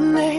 suddenly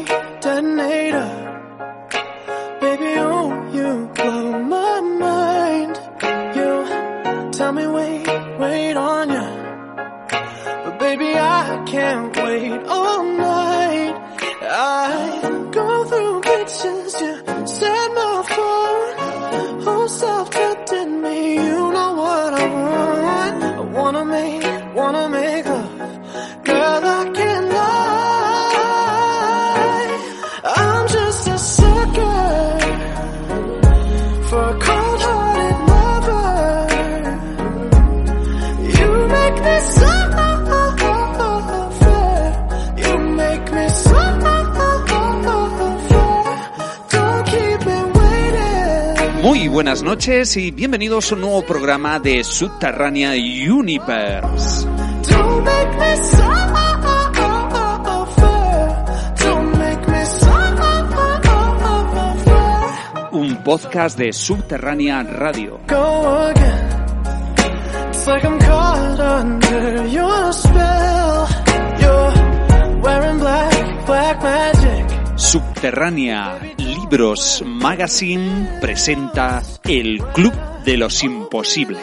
noches y bienvenidos a un nuevo programa de Subterránea Universe. Un podcast de Subterránea Radio. Subterránea Libros Magazine presenta El Club de los Imposibles.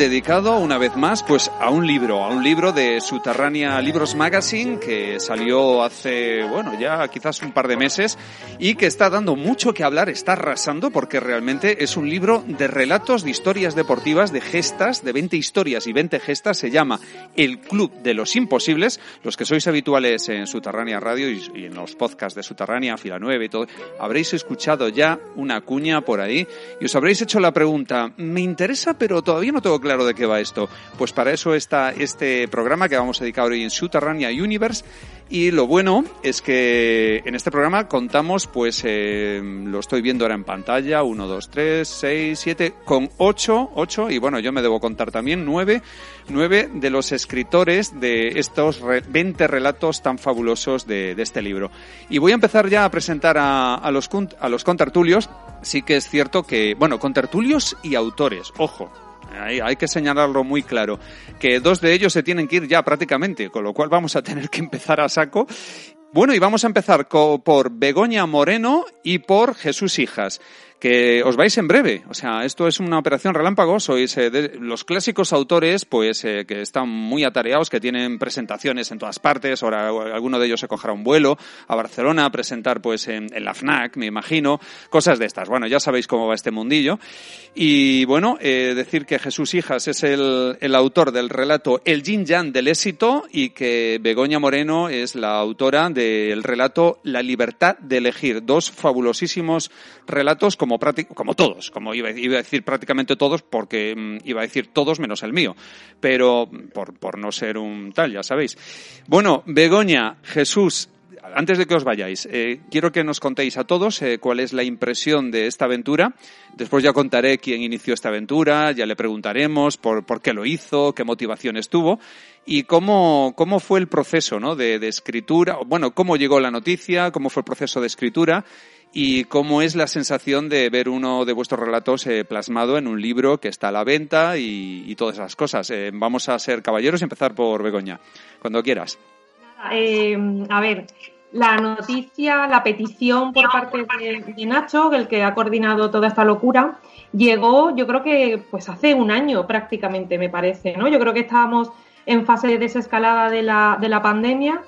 Dedicado una vez más pues a un libro, a un libro de Subterránea Libros Magazine que salió hace, bueno, ya quizás un par de meses y que está dando mucho que hablar, está arrasando porque realmente es un libro de relatos de historias deportivas, de gestas, de 20 historias y 20 gestas, se llama El Club de los Imposibles, los que sois habituales en Subterránea Radio y, y en los podcasts de Subterránea, Fila 9 y todo, habréis escuchado ya una cuña por ahí y os habréis hecho la pregunta, me interesa pero todavía no tengo claro de qué va esto. Pues para eso está este programa que vamos a dedicar hoy en Subterránea Universe y lo bueno es que en este programa contamos, pues eh, lo estoy viendo ahora en pantalla, 1, 2, 3, 6, 7, con 8, 8, y bueno, yo me debo contar también 9, 9 de los escritores de estos re- 20 relatos tan fabulosos de, este libro. Y voy a empezar ya a presentar a, los, a los contertulios. Sí que es cierto que, bueno, contertulios y autores, ojo, hay, que señalarlo muy claro, que dos de ellos se tienen que ir ya prácticamente, con lo cual vamos a tener que empezar a saco. Bueno, y vamos a empezar por Begoña Moreno y por Jesús Hijas, que os vais en breve. O sea, esto es una operación relámpago. Sois eh, de- los clásicos autores, pues, eh, que están muy atareados, que tienen presentaciones en todas partes. Ahora alguno de ellos se cogerá un vuelo a Barcelona a presentar, pues, en, la FNAC, me imagino. Cosas de estas. Bueno, ya sabéis cómo va este mundillo. Y bueno, eh, decir que Jesús Hijas es el, el autor del relato El Yin Yang del éxito y que Begoña Moreno es la autora del relato La libertad de elegir. Dos fabulosísimos relatos como, como todos, como iba, a decir prácticamente todos porque mm, iba a decir todos menos el mío, pero por, por no ser un tal, ya sabéis. Bueno, Begoña, Jesús, antes de que os vayáis, eh, quiero que nos contéis a todos eh, cuál es la impresión de esta aventura. Después ya contaré quién inició esta aventura, ya le preguntaremos por, por qué lo hizo, qué motivaciones tuvo y cómo, cómo fue el proceso ¿no? de escritura, bueno, cómo llegó la noticia, cómo fue el proceso de escritura y cómo es la sensación de ver uno de vuestros relatos eh, plasmado en un libro que está a la venta y, todas esas cosas. Eh, vamos a ser caballeros y empezar por Begoña, cuando quieras. Eh, a ver, la noticia, la petición por parte de, Nacho, el que ha coordinado toda esta locura, llegó yo creo que pues hace un año prácticamente, me parece, ¿no? Yo creo que estábamos en fase de desescalada de la, de la pandemia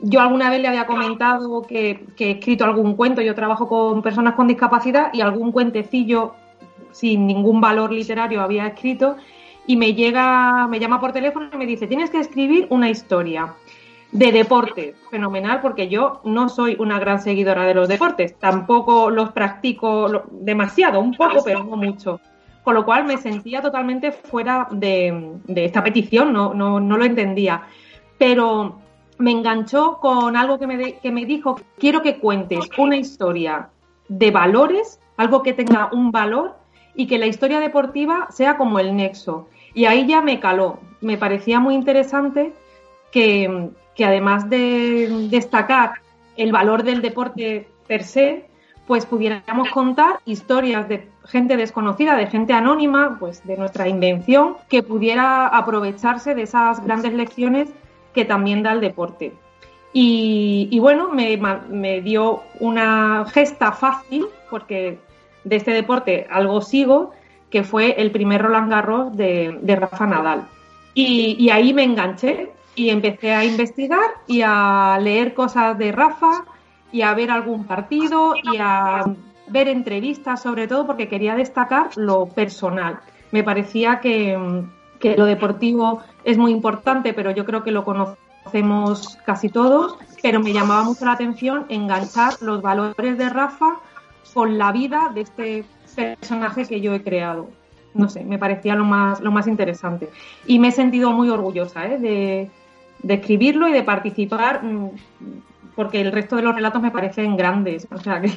yo alguna vez le había comentado que, he escrito algún cuento, yo trabajo con personas con discapacidad y algún cuentecillo sin ningún valor literario había escrito y me llega, me llama por teléfono y me dice, tienes que escribir una historia de deporte. Fenomenal, porque yo no soy una gran seguidora de los deportes, tampoco los practico demasiado, un poco, pero no mucho. Con lo cual me sentía totalmente fuera de, esta petición, no, no, no lo entendía. Pero me enganchó con algo que me, que me dijo, quiero que cuentes una historia de valores, algo que tenga un valor y que la historia deportiva sea como el nexo. Y ahí ya me caló. Me parecía muy interesante que, que además de destacar el valor del deporte per se, pues pudiéramos contar historias de gente desconocida, de gente anónima, pues de nuestra invención, que pudiera aprovecharse de esas grandes lecciones que también da el deporte. Y, bueno, me, dio una gesta fácil, porque de este deporte algo sigo, que fue el primer Roland Garros de, Rafa Nadal. Y, ahí me enganché y empecé a investigar y a leer cosas de Rafa y a ver algún partido y a ver entrevistas sobre todo porque quería destacar lo personal. Me parecía que, que lo deportivo es muy importante, pero yo creo que lo conocemos casi todos, pero me llamaba mucho la atención enganchar los valores de Rafa con la vida de este personaje que yo he creado. No sé, me parecía lo más, lo más interesante. Y me he sentido muy orgullosa ¿eh? de, de escribirlo y de participar, mm, porque el resto de los relatos me parecen grandes. O sea, que,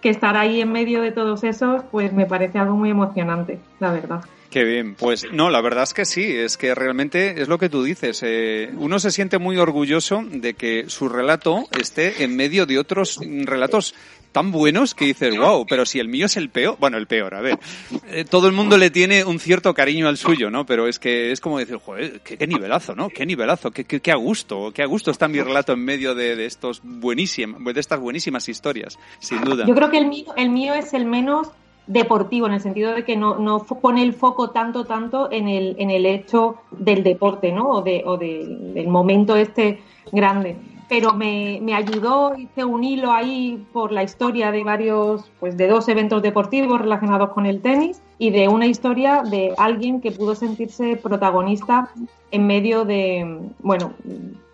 que estar ahí en medio de todos esos, pues me parece algo muy emocionante, la verdad. Qué bien, pues no, la verdad es que sí, es que realmente es lo que tú dices. Eh, uno se siente muy orgulloso de que su relato esté en medio de otros relatos tan buenos que dices, wow, pero si el mío es el peor, bueno, el peor, a ver, eh, todo el mundo le tiene un cierto cariño al suyo, ¿no? Pero es que es como decir, joder, qué, nivelazo, ¿no? Qué nivelazo, qué, qué, a gusto, qué a gusto está mi relato en medio de, de estos buenísimos, de estas buenísimas historias, sin duda. Yo creo que el mío, el mío es el menos deportivo, en el sentido de que no, no pone el foco tanto, tanto en el, en el hecho del deporte, ¿no? O, de, o del momento este grande. Pero me, me, ayudó, hice un hilo ahí por la historia de varios, pues de dos eventos deportivos relacionados con el tenis y de una historia de alguien que pudo sentirse protagonista en medio de, bueno,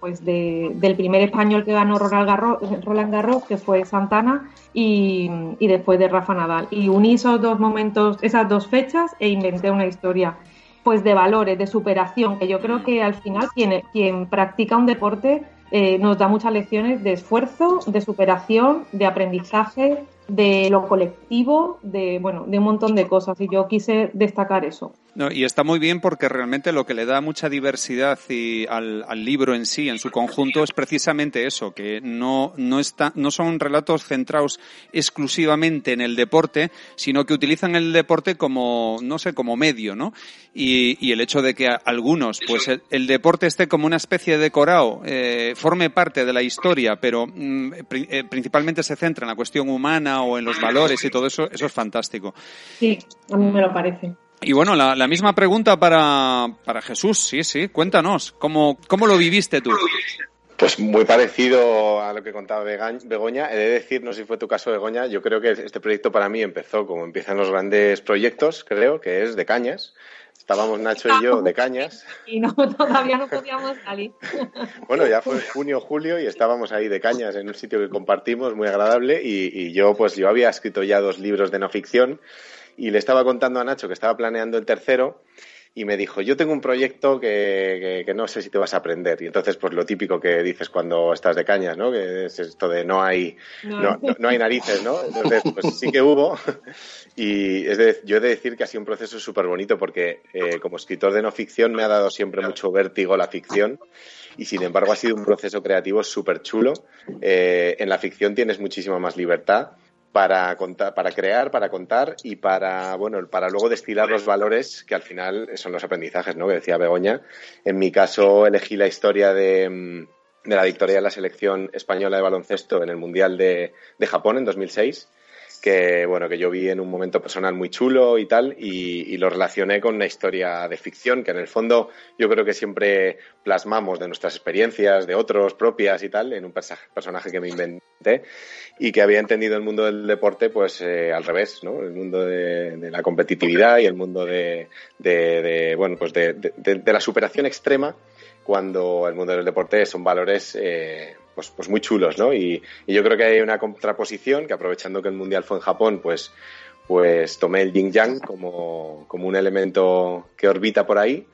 pues de, del primer español que ganó Roland Garros, Roland que fue Santana, y, y, después de Rafa Nadal. Y uní esos dos momentos, esas dos fechas e inventé una historia pues de valores, de superación, que yo creo que al final quien practica un deporte eh, nos da muchas lecciones de esfuerzo, de superación, de aprendizaje, de lo colectivo, de bueno, de un montón de cosas. Y yo quise destacar eso. No, y está muy bien porque realmente lo que le da mucha diversidad y al, libro en sí, en su conjunto, es precisamente eso, que no, no, está, no son relatos centrados exclusivamente en el deporte, sino que utilizan el deporte como, no sé, como medio, ¿no? Y, y el hecho de que algunos, pues el, deporte esté como una especie de decorado, eh, forme parte de la historia, pero mm, eh, principalmente se centra en la cuestión humana o en los valores y todo eso, eso es fantástico. Sí, a mí me lo parece. Y bueno, la, la misma pregunta para, para, Jesús, sí, sí, cuéntanos, ¿cómo, cómo lo viviste tú? Pues muy parecido a lo que contaba Begoña. He de decir, no sé si fue tu caso, Begoña, yo creo que este proyecto para mí empezó como empiezan los grandes proyectos, creo, que es de cañas. Estábamos Nacho y yo de cañas. Y no, todavía no podíamos salir. Bueno, ya fue junio, julio y estábamos ahí de cañas en un sitio que compartimos, muy agradable. Y, y yo, pues yo había escrito ya dos libros de no ficción y le estaba contando a Nacho que estaba planeando el tercero y me dijo, yo tengo un proyecto que, que, no sé si te vas a aprender. Y entonces, pues lo típico que dices cuando estás de cañas, ¿no? Que es esto de no hay, no, no, hay narices, ¿no? Entonces, pues sí que hubo. Y es de, yo he de decir que ha sido un proceso súper bonito porque eh, como escritor de no ficción me ha dado siempre mucho vértigo la ficción y sin embargo ha sido un proceso creativo súper chulo. Eh, en la ficción tienes muchísima más libertad para contar, para crear, para contar y para, bueno, para luego destilar los valores que al final son los aprendizajes, ¿no? Que decía Begoña. En mi caso elegí la historia de, mm, la victoria de la selección española de baloncesto en el Mundial de, de Japón en 2006 que bueno que yo vi en un momento personal muy chulo y tal y, lo relacioné con una historia de ficción que en el fondo yo creo que siempre plasmamos de nuestras experiencias de otros propias y tal en un personaje que me inventé y que había entendido el mundo del deporte pues eh, al revés no el mundo de, la competitividad y el mundo de, bueno pues de, la superación extrema cuando el mundo del deporte son valores eh, pues, pues muy chulos, ¿no? Y, yo creo que hay una contraposición que aprovechando que el Mundial fue en Japón, pues, pues tomé el yin yang como, como un elemento que orbita por ahí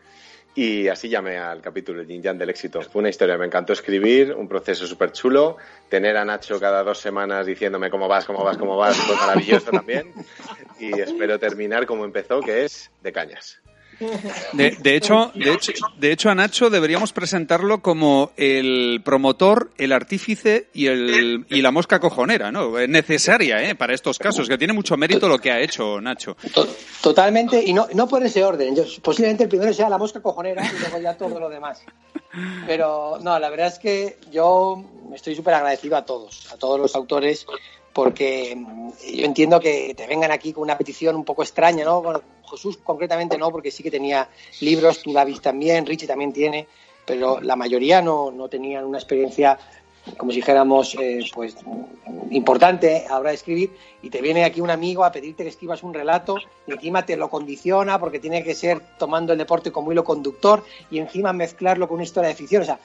y así llamé al capítulo el yin yang del éxito. Fue una historia, me encantó escribir, un proceso súper chulo, tener a Nacho cada dos semanas diciéndome cómo vas, cómo vas, cómo vas, fue maravilloso también y espero terminar como empezó, que es de cañas. De, hecho, de, hecho, de hecho, a Nacho deberíamos presentarlo como el promotor, el artífice y, el, y la mosca cojonera, ¿no? Necesaria, ¿eh? Para estos casos, que tiene mucho mérito lo que ha hecho Nacho. Totalmente, y no, no por ese orden. posiblemente el primero sea la mosca cojonera y luego ya todo lo demás. Pero no, la verdad es que yo estoy súper agradecido a todos, a todos los autores porque yo entiendo que te vengan aquí con una petición un poco extraña, ¿no? Jesús concretamente no, porque sí que tenía libros, tú David también, Richie también tiene, pero la mayoría no, no tenían una experiencia como si dijéramos, eh, pues importante a hora de escribir, y te viene aquí un amigo a pedirte que escribas un relato, y encima te lo condiciona porque tiene que ser tomando el deporte como hilo conductor, y encima mezclarlo con una historia de ficción. O sea,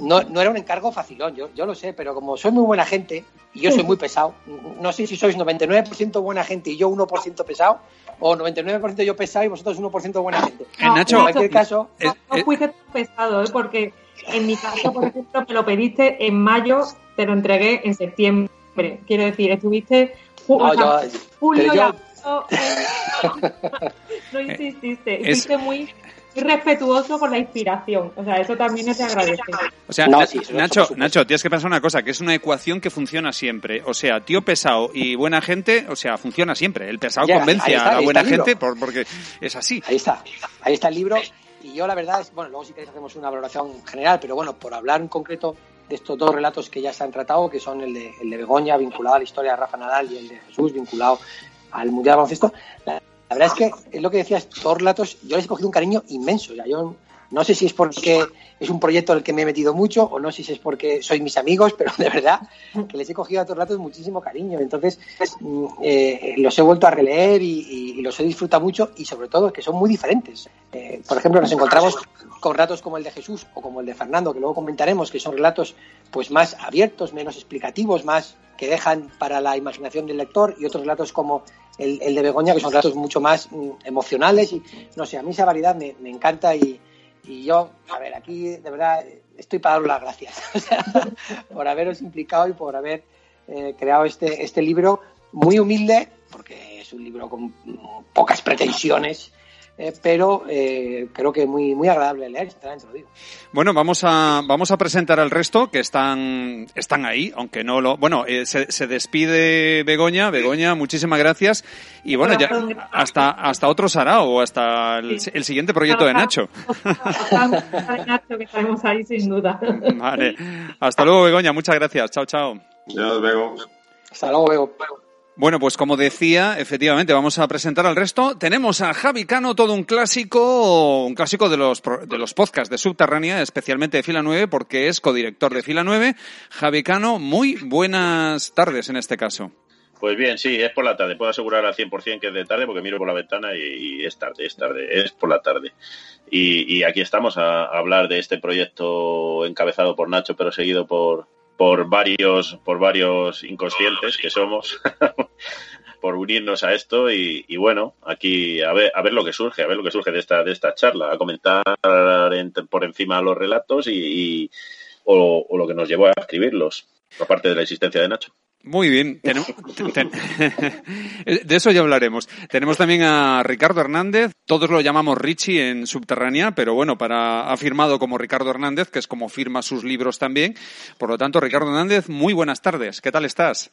no, no era un encargo facilón, yo, yo lo sé, pero como soy muy buena gente, y yo soy muy pesado, no sé si sois 99% buena gente y yo 1% pesado, o 99% yo pesado y vosotros 1% buena gente. Nacho, en cualquier caso... No, no fuiste pesado, ¿eh? porque en mi caso, por ejemplo, me lo pediste en mayo, te lo entregué en septiembre. Quiero decir, estuviste julio y agosto. no insististe, estuviste muy respetuoso con la inspiración. O sea, eso también es de agradecer. O sea, Nacho, Nacho, tienes que pensar una cosa, que es una ecuación que funciona siempre. O sea, tío pesado y buena gente, o sea, funciona siempre. El pesado convence a la buena gente porque es así. Ahí está, ahí está el libro y yo la verdad es, bueno, luego si queréis hacemos una valoración general, pero bueno, por hablar en concreto de estos dos relatos que ya se han tratado, que son el de, el de Begoña vinculado a la historia de Rafa Nadal y el de Jesús vinculado al Mundial de Baloncesto, la, verdad es que es lo que decías, dos relatos, yo les he cogido un cariño inmenso. Ya yo no sé si es porque es un proyecto el que me he metido mucho o no sé si es porque soy mis amigos, pero de verdad que les he cogido a estos relatos muchísimo cariño. Entonces mm, eh, los he vuelto a releer y, los he disfrutado mucho y sobre todo que son muy diferentes. Eh, por ejemplo, nos encontramos con relatos como el de Jesús o como el de Fernando, que luego comentaremos, que son relatos pues más abiertos, menos explicativos, más que dejan para la imaginación del lector y otros relatos como el, de Begoña, que son relatos mucho más mm, emocionales y no sé, a mí esa variedad me, me encanta y, y yo, a ver, aquí de verdad estoy para daros las gracias por haberos implicado y por haber eh, creado este, este libro muy humilde, porque es un libro con pocas pretensiones eh, pero eh, creo que muy muy agradable leer, sinceramente lo digo. Bueno, vamos a vamos a presentar al resto que están están ahí, aunque no lo bueno eh, se, se, despide Begoña, Begoña, muchísimas gracias y bueno ya hasta hasta otro sarao o hasta el, siguiente proyecto de Nacho. Nacho que estaremos ahí sin duda. Vale, hasta luego Begoña, muchas gracias, chao chao. luego. Hasta luego, Bego. Bueno, pues como decía, efectivamente, vamos a presentar al resto. Tenemos a Javi Cano, todo un clásico, un clásico de los, de los podcasts de Subterránea, especialmente de Fila 9, porque es codirector de Fila 9. Javi Cano, muy buenas tardes en este caso. Pues bien, sí, es por la tarde. Puedo asegurar al 100% que es de tarde porque miro por la ventana y, es tarde, es tarde, es por la tarde. Y, aquí estamos a hablar de este proyecto encabezado por Nacho, pero seguido por, por varios, por varios inconscientes que somos, por unirnos a esto y, bueno, aquí a ver, a ver lo que surge, a ver lo que surge de esta, de esta charla, a comentar por encima los relatos y, o, lo que nos llevó a escribirlos, aparte de la existencia de Nacho. Muy bien. de eso ya hablaremos. Tenemos también a Ricardo Hernández. Todos lo llamamos Richie en Subterránea, pero bueno, para, ha firmado como Ricardo Hernández, que es como firma sus libros también. Por lo tanto, Ricardo Hernández, muy buenas tardes. ¿Qué tal estás?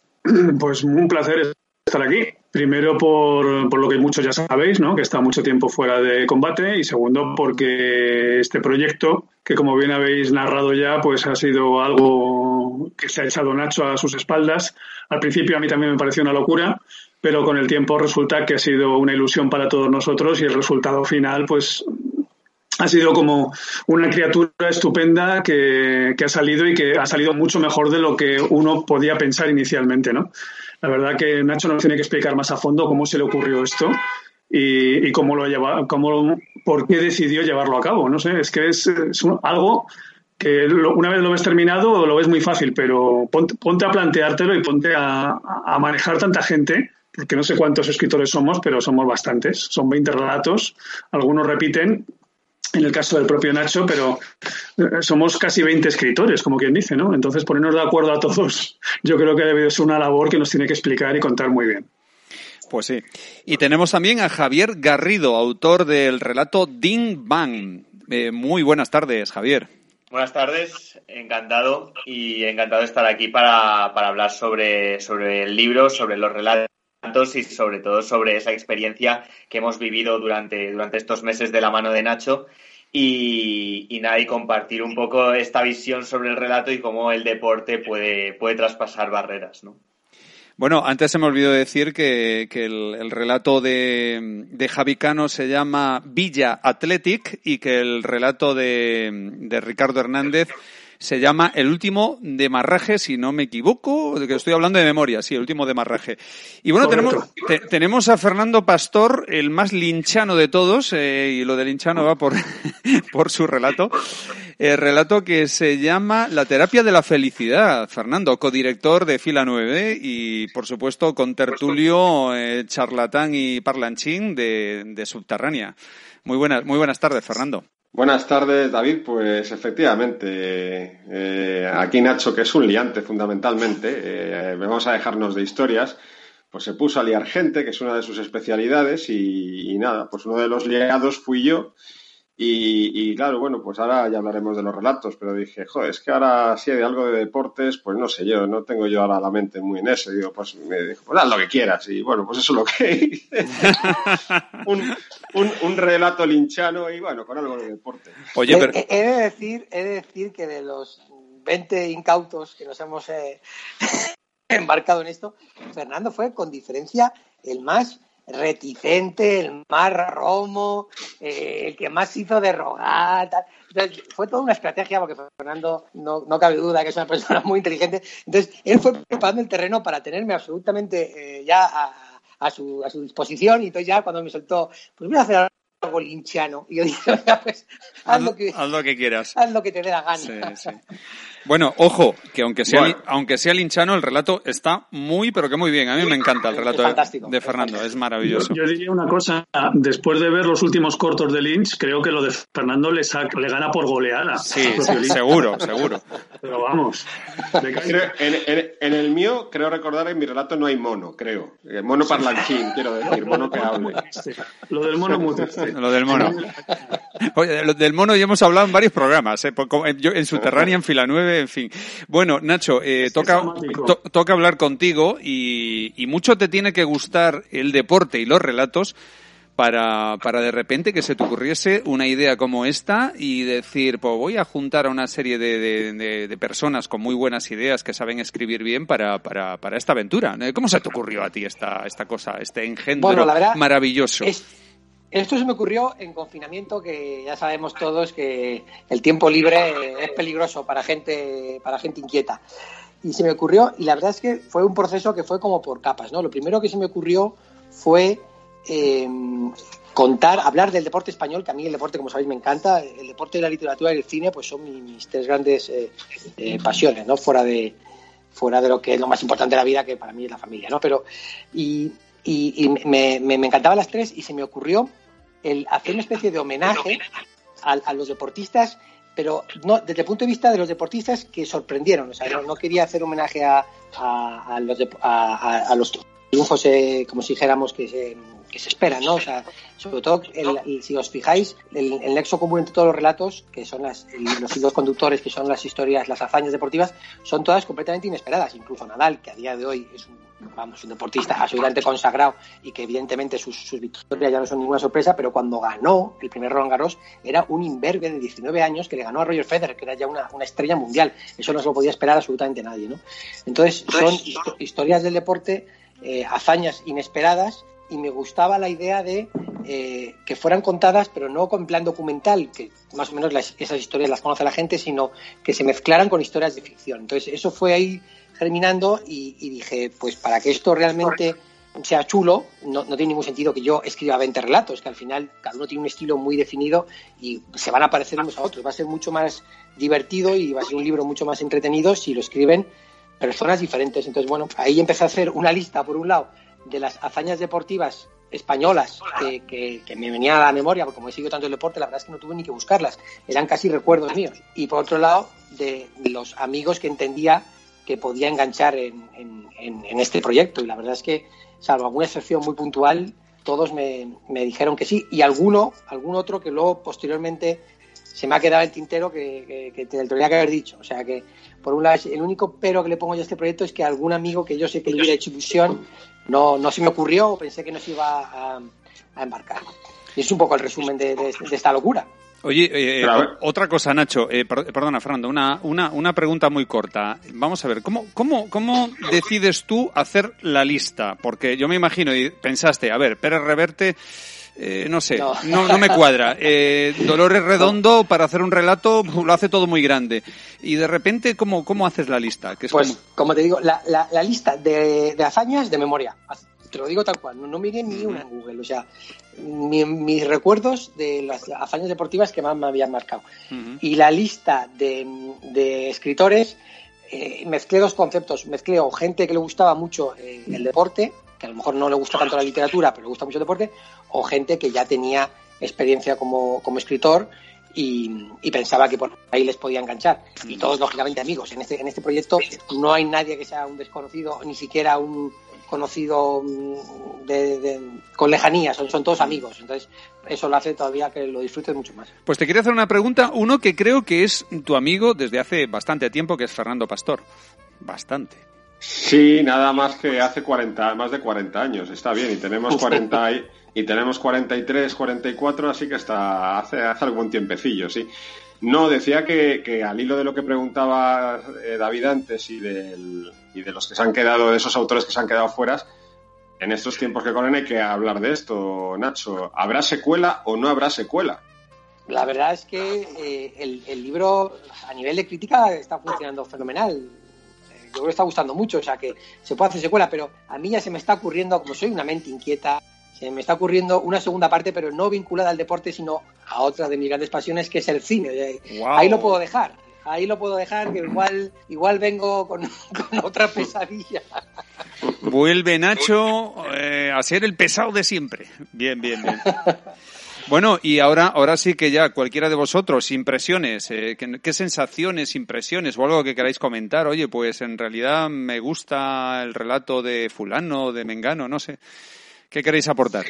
Pues un placer estar aquí. Primero por, por, lo que muchos ya sabéis, ¿no? que está mucho tiempo fuera de combate y segundo porque este proyecto, que como bien habéis narrado ya, pues ha sido algo que se ha echado Nacho a sus espaldas. Al principio a mí también me pareció una locura, pero con el tiempo resulta que ha sido una ilusión para todos nosotros y el resultado final pues ha sido como una criatura estupenda que, que, ha salido y que ha salido mucho mejor de lo que uno podía pensar inicialmente, ¿no? La verdad que Nacho nos tiene que explicar más a fondo cómo se le ocurrió esto y, cómo lo lleva, cómo, por qué decidió llevarlo a cabo. No sé, es que es, algo que una vez lo ves terminado lo ves muy fácil, pero ponte, ponte a planteártelo y ponte a, a manejar tanta gente porque no sé cuántos escritores somos, pero somos bastantes. Son 20 relatos, algunos repiten, en el caso del propio Nacho, pero eh, somos casi 20 escritores, como quien dice, ¿no? Entonces, ponernos de acuerdo a todos, yo creo que debe ser una labor que nos tiene que explicar y contar muy bien. Pues sí. Y tenemos también a Javier Garrido, autor del relato Ding Bang. Eh, muy buenas tardes, Javier. Buenas tardes, encantado y encantado de estar aquí para, para hablar sobre, sobre el libro, sobre los relatos y sobre todo sobre esa experiencia que hemos vivido durante, durante estos meses de la mano de Nacho y, y, compartir un poco esta visión sobre el relato y cómo el deporte puede, puede traspasar barreras, ¿no? Bueno, antes se me olvidó decir que, que el, el, relato de, de Javi Cano se llama Villa Athletic y que el relato de, de Ricardo Hernández se llama El último de Marraje, si no me equivoco, de que estoy hablando de memoria, sí, el último de Marraje. Y bueno, tenemos, te, tenemos a Fernando Pastor, el más linchano de todos, eh, y lo de linchano va por, por su relato. El relato que se llama La terapia de la felicidad. Fernando, codirector de Fila 9 y, por supuesto, con tertulio, eh, charlatán y parlanchín de, de Subterránea. Muy buenas, muy buenas tardes, Fernando. Buenas tardes, David. Pues efectivamente, eh, aquí Nacho, que es un liante fundamentalmente, eh, vamos a dejarnos de historias, pues se puso a liar gente, que es una de sus especialidades, y, y nada, pues uno de los liados fui yo. Y, y, claro, bueno, pues ahora ya hablaremos de los relatos, pero dije, joder, es que ahora si hay algo de deportes, pues no sé yo, no tengo yo ahora la mente muy en eso. Y digo, pues me dijo, pues haz lo que quieras. Y bueno, pues eso es lo que hice. un, un, un, relato linchano y bueno, con algo de deporte. Oye, pero... he, he, de decir, he de decir que de los 20 incautos que nos hemos eh, embarcado en esto, Fernando fue con diferencia el más reticente, el más romo, eh, el que más hizo de rogar. Tal. Entonces, fue toda una estrategia, porque Fernando no, no, cabe duda que es una persona muy inteligente. Entonces, él fue preparando el terreno para tenerme absolutamente eh, ya a, a, su, a su disposición. Y entonces, ya cuando me soltó, pues voy a hacer algo linchano. Y yo dije, pues haz, lo que, haz lo que quieras. Haz lo que te dé la gana. Sí, sí. Bueno, ojo, que aunque sea, bueno. aunque sea linchano, el relato está muy, pero que muy bien. A mí me encanta el relato de, de, Fernando, es maravilloso. Yo, yo, diría una cosa, después de ver los últimos cortos de Lynch, creo que lo de Fernando le, saca, le gana por goleada. Sí, sí seguro, seguro. Pero vamos. Creo, en, en, en, el mío, creo recordar, en mi relato no hay mono, creo. El mono parlanchín, quiero decir, mono que hable. Lo del mono muy triste. Lo del mono. Oye, lo del mono ya hemos hablado en varios programas, ¿eh? Yo, en Subterránea, en Fila 9, en fin. Bueno, Nacho, eh, toca, to, toca hablar contigo y, y, mucho te tiene que gustar el deporte y los relatos para, para de repente que se te ocurriese una idea como esta y decir, pues voy a juntar a una serie de, de, de, de personas con muy buenas ideas que saben escribir bien para, para, para, esta aventura. ¿Cómo se te ocurrió a ti esta, esta cosa, este engendro bueno, la verdad, maravilloso? Es... Esto se me ocurrió en confinamiento, que ya sabemos todos que el tiempo libre es peligroso para gente, para gente inquieta. Y se me ocurrió, y la verdad es que fue un proceso que fue como por capas, ¿no? Lo primero que se me ocurrió fue eh, contar, hablar del deporte español, que a mí el deporte, como sabéis, me encanta. El deporte, la literatura y el cine, pues son mis, mis tres grandes eh, eh, pasiones, ¿no? Fuera de, fuera de lo que es lo más importante de la vida, que para mí es la familia, ¿no? Pero, y, y, y me, me, me, encantaban las tres y se me ocurrió el hacer una especie de homenaje a, a los deportistas, pero no desde el punto de vista de los deportistas que sorprendieron. O sea, no, no quería hacer homenaje a, a, a los, a, los triunfos, eh, como si dijéramos, que se, que se esperan, ¿no? O sea, sobre todo, el, el, si os fijáis, el, el, nexo común entre todos los relatos, que son las, los hilos conductores, que son las historias, las hazañas deportivas, son todas completamente inesperadas. Incluso Nadal, que a día de hoy es un vamos, un deportista absolutamente consagrado y que evidentemente sus, sus, victorias ya no son ninguna sorpresa, pero cuando ganó el primer Roland Garros era un imberbe de 19 años que le ganó a Roger Federer, que era ya una, una estrella mundial. Eso no se lo podía esperar absolutamente nadie, ¿no? Entonces, son historias del deporte, eh, hazañas inesperadas y me gustaba la idea de eh, que fueran contadas, pero no con plan documental, que más o menos las, esas historias las conoce la gente, sino que se mezclaran con historias de ficción. Entonces, eso fue ahí germinando y, dije, pues para que esto realmente sea chulo, no, no, tiene ningún sentido que yo escriba 20 relatos, que al final cada uno tiene un estilo muy definido y se van a parecer unos a otros. Va a ser mucho más divertido y va a ser un libro mucho más entretenido si lo escriben personas diferentes. Entonces, bueno, ahí empecé a hacer una lista, por un lado, de las hazañas deportivas españolas que, que, que, me venía a la memoria, porque como he seguido tanto el deporte, la verdad es que no tuve ni que buscarlas, eran casi recuerdos míos. Y por otro lado, de los amigos que entendía que podía enganchar en, este proyecto. Y la verdad es que, salvo alguna excepción muy puntual, todos me, dijeron que sí. Y alguno, algún otro que luego posteriormente se me ha quedado el tintero que, te tendría que haber dicho. O sea que, por un lado, el único pero que le pongo yo a este proyecto es que algún amigo que yo sé que le hubiera hecho ilusión no, no se me ocurrió o pensé que no se iba a, embarcar. Y es un poco el resumen de, de esta locura. Oye, eh, otra cosa, Nacho, eh, perdona, Fernando, una, una, una pregunta muy corta. Vamos a ver, ¿cómo, cómo, ¿cómo decides tú hacer la lista? Porque yo me imagino, y pensaste, a ver, Pérez Reverte, eh, no sé, no. no, no me cuadra. Eh, Dolores Redondo, para hacer un relato, lo hace todo muy grande. Y de repente, ¿cómo, cómo haces la lista? Que es pues, como... como... te digo, la, la, la lista de, de, hazañas de memoria. Te lo digo tal cual, no, no miré ni una en Google. O sea, mi, mis recuerdos de las hazañas deportivas que más me habían marcado. Uh -huh. Y la lista de, de escritores, eh, mezclé dos conceptos. Mezclé o gente que le gustaba mucho eh, el deporte, que a lo mejor no le gusta tanto la literatura, pero le gusta mucho el deporte, o gente que ya tenía experiencia como, como escritor y, y, pensaba que por ahí les podía enganchar. Y todos, lógicamente, amigos. En este, en este proyecto no hay nadie que sea un desconocido, ni siquiera un conocido mm, de, de, con lejanía, son, son todos amigos. Entonces, eso lo hace todavía que lo disfrutes mucho más. Pues te quería hacer una pregunta, uno que creo que es tu amigo desde hace bastante tiempo, que es Fernando Pastor. Bastante. Sí, nada más que hace 40, más de 40 años, está bien, y tenemos 40 y, y tenemos 43, 44, así que está hace, hace algún tiempecillo, sí. No, decía que, que, al hilo de lo que preguntaba eh, David antes y, del, y, de los que se han quedado, de esos autores que se han quedado fuera, en estos tiempos que corren hay que hablar de esto, Nacho. ¿Habrá secuela o no habrá secuela? La verdad es que eh, el, el, libro a nivel de crítica está funcionando fenomenal. Yo creo que está gustando mucho, o sea que se puede hacer secuela, pero a mí ya se me está ocurriendo, como soy una mente inquieta, se me está ocurriendo una segunda parte, pero no vinculada al deporte, sino a otra de mis grandes pasiones, que es el cine. Wow. Ahí lo puedo dejar. Ahí lo puedo dejar, que igual, igual vengo con, con otra pesadilla. Vuelve Nacho eh, a ser el pesado de siempre. Bien, bien, bien. Bueno, y ahora, ahora sí que ya cualquiera de vosotros, impresiones, eh, ¿qué, ¿qué, sensaciones, impresiones o algo que queráis comentar? Oye, pues en realidad me gusta el relato de fulano, de Mengano, no sé. ¿Qué queréis aportar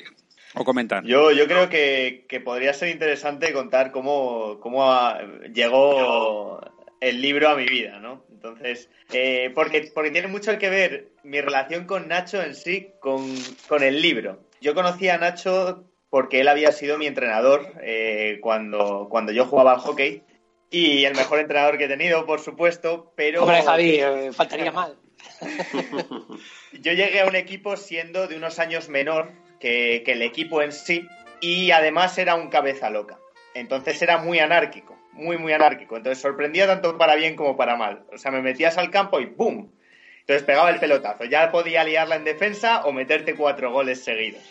o comentar? Yo, yo creo que, que podría ser interesante contar cómo, cómo a, llegó el libro a mi vida, ¿no? Entonces, eh, porque, porque tiene mucho que ver mi relación con Nacho en sí con, con el libro. Yo conocí a Nacho porque él había sido mi entrenador eh, cuando, cuando yo jugaba al hockey y el mejor entrenador que he tenido, por supuesto, pero... Hombre, Javi, eh, faltaría mal. yo llegué a un equipo siendo de unos años menor que, el equipo en sí y además era un cabeza loca. Entonces era muy anárquico, muy, muy anárquico. Entonces sorprendía tanto para bien como para mal. O sea, me metías al campo y ¡boom! Entonces pegaba el pelotazo. Ya podía liarla en defensa o meterte cuatro goles seguidos.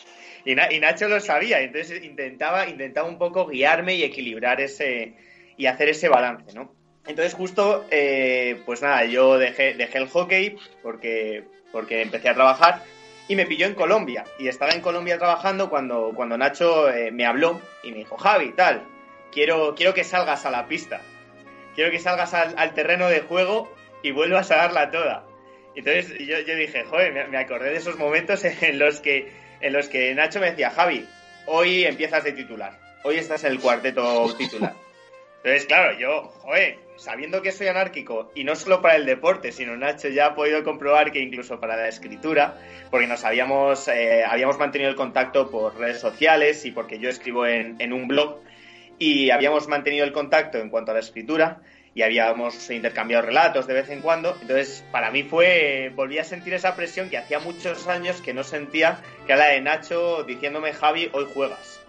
Y, y, Nacho lo sabía, entonces intentaba, intentaba un poco guiarme y equilibrar ese y hacer ese balance, ¿no? Entonces justo, eh, pues nada, yo dejé, dejé el hockey porque, porque empecé a trabajar y me pilló en Colombia. Y estaba en Colombia trabajando cuando, cuando Nacho eh, me habló y me dijo, Javi, tal, quiero, quiero que salgas a la pista, quiero que salgas al, al terreno de juego y vuelvas a darla toda. Entonces yo, yo dije, joder, me, me acordé de esos momentos en los que en los que Nacho me decía, Javi, hoy empiezas de titular, hoy estás en el cuarteto titular. Entonces, claro, yo, joder, sabiendo que soy anárquico, y no solo para el deporte, sino Nacho ya ha podido comprobar que incluso para la escritura, porque nos habíamos, eh, habíamos mantenido el contacto por redes sociales y porque yo escribo en, en un blog, y habíamos mantenido el contacto en cuanto a la escritura, y habíamos intercambiado relatos de vez en cuando. Entonces, para mí fue, volví a sentir esa presión que hacía muchos años que no sentía, que era la de Nacho diciéndome, Javi, hoy juegas.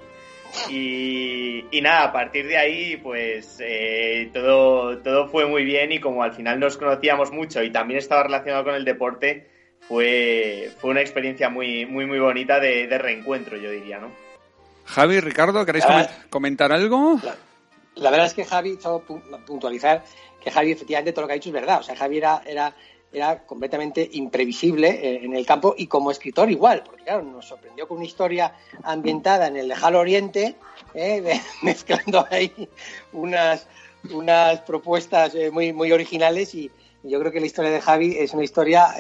Y, y nada, a partir de ahí, pues eh, todo, todo fue muy bien y como al final nos conocíamos mucho y también estaba relacionado con el deporte, fue, fue una experiencia muy, muy, muy bonita de, de reencuentro, yo diría, ¿no? Javi, Ricardo, ¿queréis comen- comentar algo? La verdad es que Javi, solo pu- puntualizar que Javi efectivamente todo lo que ha dicho es verdad. O sea, Javi era, era, era completamente imprevisible eh, en el campo y como escritor igual, porque claro, nos sorprendió con una historia ambientada en el lejano oriente, eh, mezclando ahí unas, unas propuestas eh, muy, muy originales y yo creo que la historia de Javi es una historia,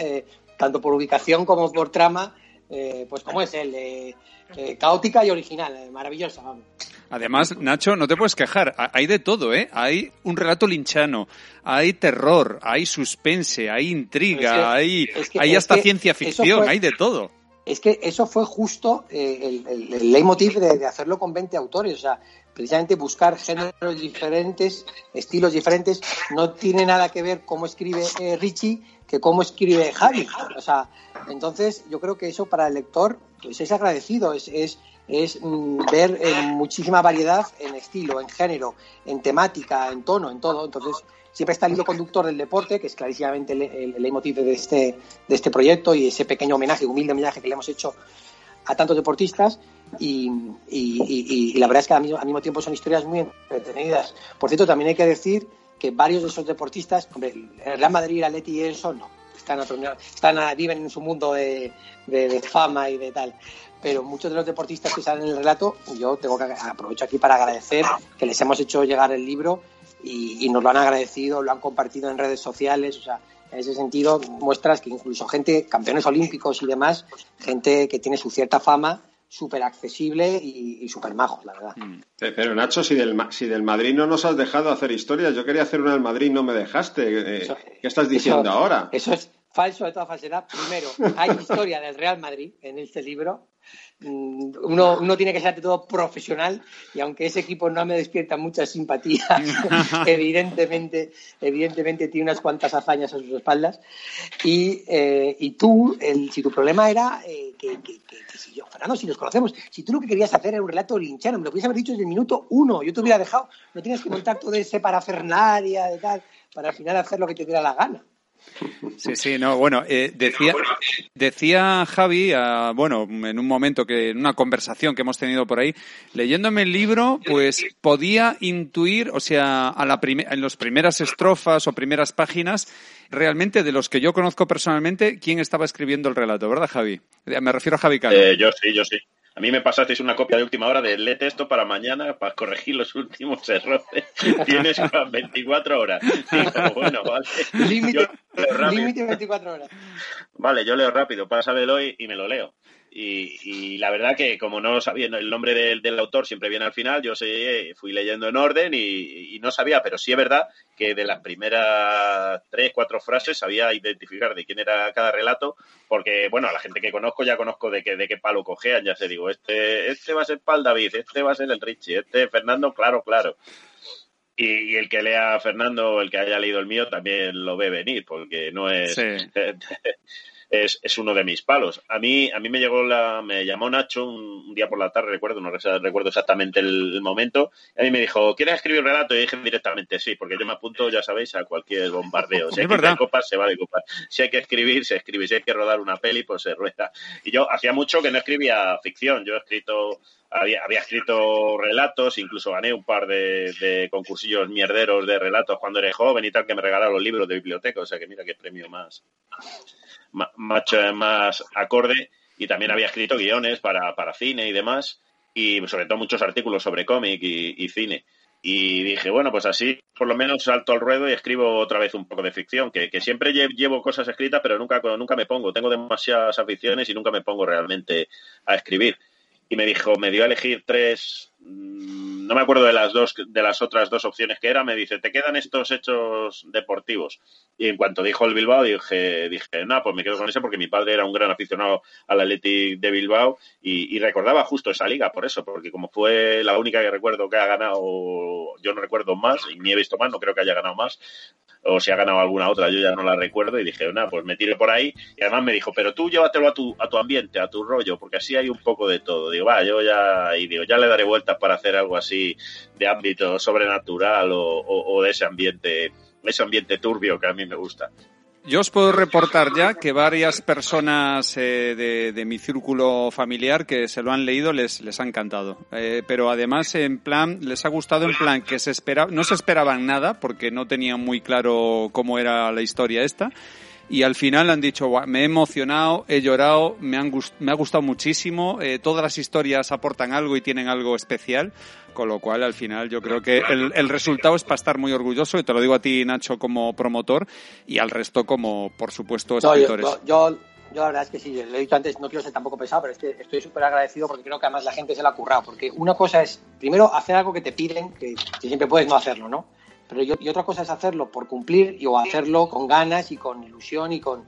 tanto por ubicación como por trama, pues como es él, caótica y original, maravillosa. vamos. Además, Nacho, no te puedes quejar. Ha- Hay de todo, ¿eh? Hay un relato linchano, hay terror, hay suspense, hay intriga, hay, es que- hay hasta que ciencia ficción, fue- hay de todo. Es que eso fue justo eh, el, el, el leitmotiv de, de hacerlo con 20 autores. O sea, precisamente buscar géneros diferentes, estilos diferentes. No tiene nada que ver cómo escribe eh, Richie que cómo escribe Javi. O sea, entonces yo creo que eso para el lector pues es agradecido, es, es, es mm, ver eh, muchísima variedad en estilo, en género, en temática, en tono, en todo. Entonces siempre está el hilo conductor del deporte, que es clarísimamente el, el, el leitmotiv de este, de este proyecto y ese pequeño homenaje, humilde homenaje que le hemos hecho a tantos deportistas y, y- y- y la verdad es que al mismo, al mismo tiempo son historias muy entretenidas. Por cierto, también hay que decir que varios de esos deportistas, hombre, el Real Madrid, Atleti y eso no, están, están viven en su mundo de, de- de fama y de tal. Pero muchos de los deportistas que salen en el relato, yo tengo que aprovecho aquí para agradecer que les hemos hecho llegar el libro y, y nos lo han agradecido, lo han compartido en redes sociales, o sea, en ese sentido muestras que incluso gente, campeones olímpicos y demás, gente que tiene su cierta fama, súper accesible y, y súper majos, la verdad. Eh, Pero Nacho, si del, si del Madrid no nos has dejado hacer historias, yo quería hacer una del Madrid y no me dejaste. Eh, ¿Qué estás diciendo Eso- ahora? Eso es falso de toda falsedad. Primero, hay historia del Real Madrid en este libro. Mm, Uno, uno tiene que ser ante todo profesional y aunque ese equipo no me despierta muchas simpatías, evidentemente, evidentemente tiene unas cuantas hazañas a sus espaldas. Y, eh, y tú, el, si tu problema era eh, que, que- que- que si yo, Fernando, si nos conocemos, si tú lo que querías hacer era un relato linchano, me lo podías haber dicho desde el minuto uno, yo te hubiera dejado, no tienes que montar todo ese parafernalia de tal, para al final hacer lo que te diera la gana. Sí, sí, no, bueno, eh, decía, decía Javi, ah, bueno, en un momento que, en una conversación que hemos tenido por ahí, leyéndome el libro, pues podía intuir, o sea, a la en las primeras estrofas o primeras páginas, realmente de los que yo conozco personalmente, quién estaba escribiendo el relato, ¿verdad, Javi? Me refiero a Javi Cano. Eh, yo sí, yo sí. A mí me pasasteis una copia de última hora de léete esto para mañana para corregir los últimos errores. Tienes unas 24 horas. Digo, bueno, vale. Límite, Yo leo rápido. límite 24 horas. Vale, yo leo rápido, pásamelo y, y me lo leo. Y, y la verdad que como no sabía el nombre del, del autor siempre viene al final, yo sé, fui leyendo en orden y, y no sabía, pero sí es verdad que de las primeras tres, cuatro frases sabía identificar de quién era cada relato, porque bueno, a la gente que conozco ya conozco de qué, de qué palo cojean, ya se digo, este, este va a ser Pal David, este va a ser el Richie, este Fernando, claro, claro. Y, y el que lea a Fernando, el que haya leído el mío, también lo ve venir, porque no es, Sí. es, es uno de mis palos. A mí, a mí me llegó la, me llamó Nacho un, un día por la tarde, recuerdo, no re- recuerdo exactamente el, el momento, y a mí me dijo, ¿quieres escribir un relato? Y dije directamente sí, porque yo me apunto, ya sabéis, a cualquier bombardeo. Si hay que copas, se va de copas. Si hay que escribir, se escribe. Si hay que rodar una peli, pues se rueda. Y yo hacía mucho que no escribía ficción. Yo he escrito, había, había escrito relatos, incluso gané un par de, concursillos mierderos de relatos cuando era joven y tal, que me regalaron los libros de biblioteca. O sea que mira qué premio más, ma- más, acorde. Y también había escrito guiones para, para cine y demás. Y sobre todo muchos artículos sobre cómic y, y cine. Y dije, bueno, pues así por lo menos salto al ruedo y escribo otra vez un poco de ficción, que, que siempre lle- llevo cosas escritas, pero nunca, nunca me pongo. Tengo demasiadas aficiones y nunca me pongo realmente a escribir. Y me dijo, me dio a elegir tres no me acuerdo de las dos, de las otras dos opciones que era, me dice, te quedan estos hechos deportivos. Y en cuanto dijo el Bilbao, dije, dije, no, pues me quedo con ese porque mi padre era un gran aficionado al Athletic de Bilbao y, recordaba justo esa liga por eso, porque como fue la única que recuerdo que ha ganado, yo no recuerdo más, y ni he visto más, no creo que haya ganado más, o si ha ganado alguna otra, yo ya no la recuerdo, y dije, nada, pues me tiré por ahí, y además me dijo, pero tú llévatelo a tu, a tu ambiente, a tu rollo, porque así hay un poco de todo. Digo, va, yo ya, y digo, ya le daré vueltas para hacer algo así de ámbito sobrenatural o, de ese ambiente, ese ambiente turbio que a mí me gusta. Yo os puedo reportar ya que varias personas eh, de, mi círculo familiar que se lo han leído les, les ha encantado. Eh, pero además, en plan, les ha gustado en plan que se espera, no se esperaban nada porque no tenían muy claro cómo era la historia esta y al final han dicho, me he emocionado, he llorado, me, han me ha gustado muchísimo, eh, todas las historias aportan algo y tienen algo especial, con lo cual al final yo creo que el, resultado es para estar muy orgulloso, y te lo digo a ti Nacho como promotor y al resto como, por supuesto, escritores. yo, yo, la verdad es que sí, lo he dicho antes, no quiero ser tampoco pesado, pero es que estoy súper agradecido porque creo que además la gente se lo ha currado, porque una cosa es, primero, hacer algo que te piden, que, que siempre puedes no hacerlo, ¿no? Pero y otra cosa es hacerlo por cumplir y, o hacerlo con ganas y con ilusión y con...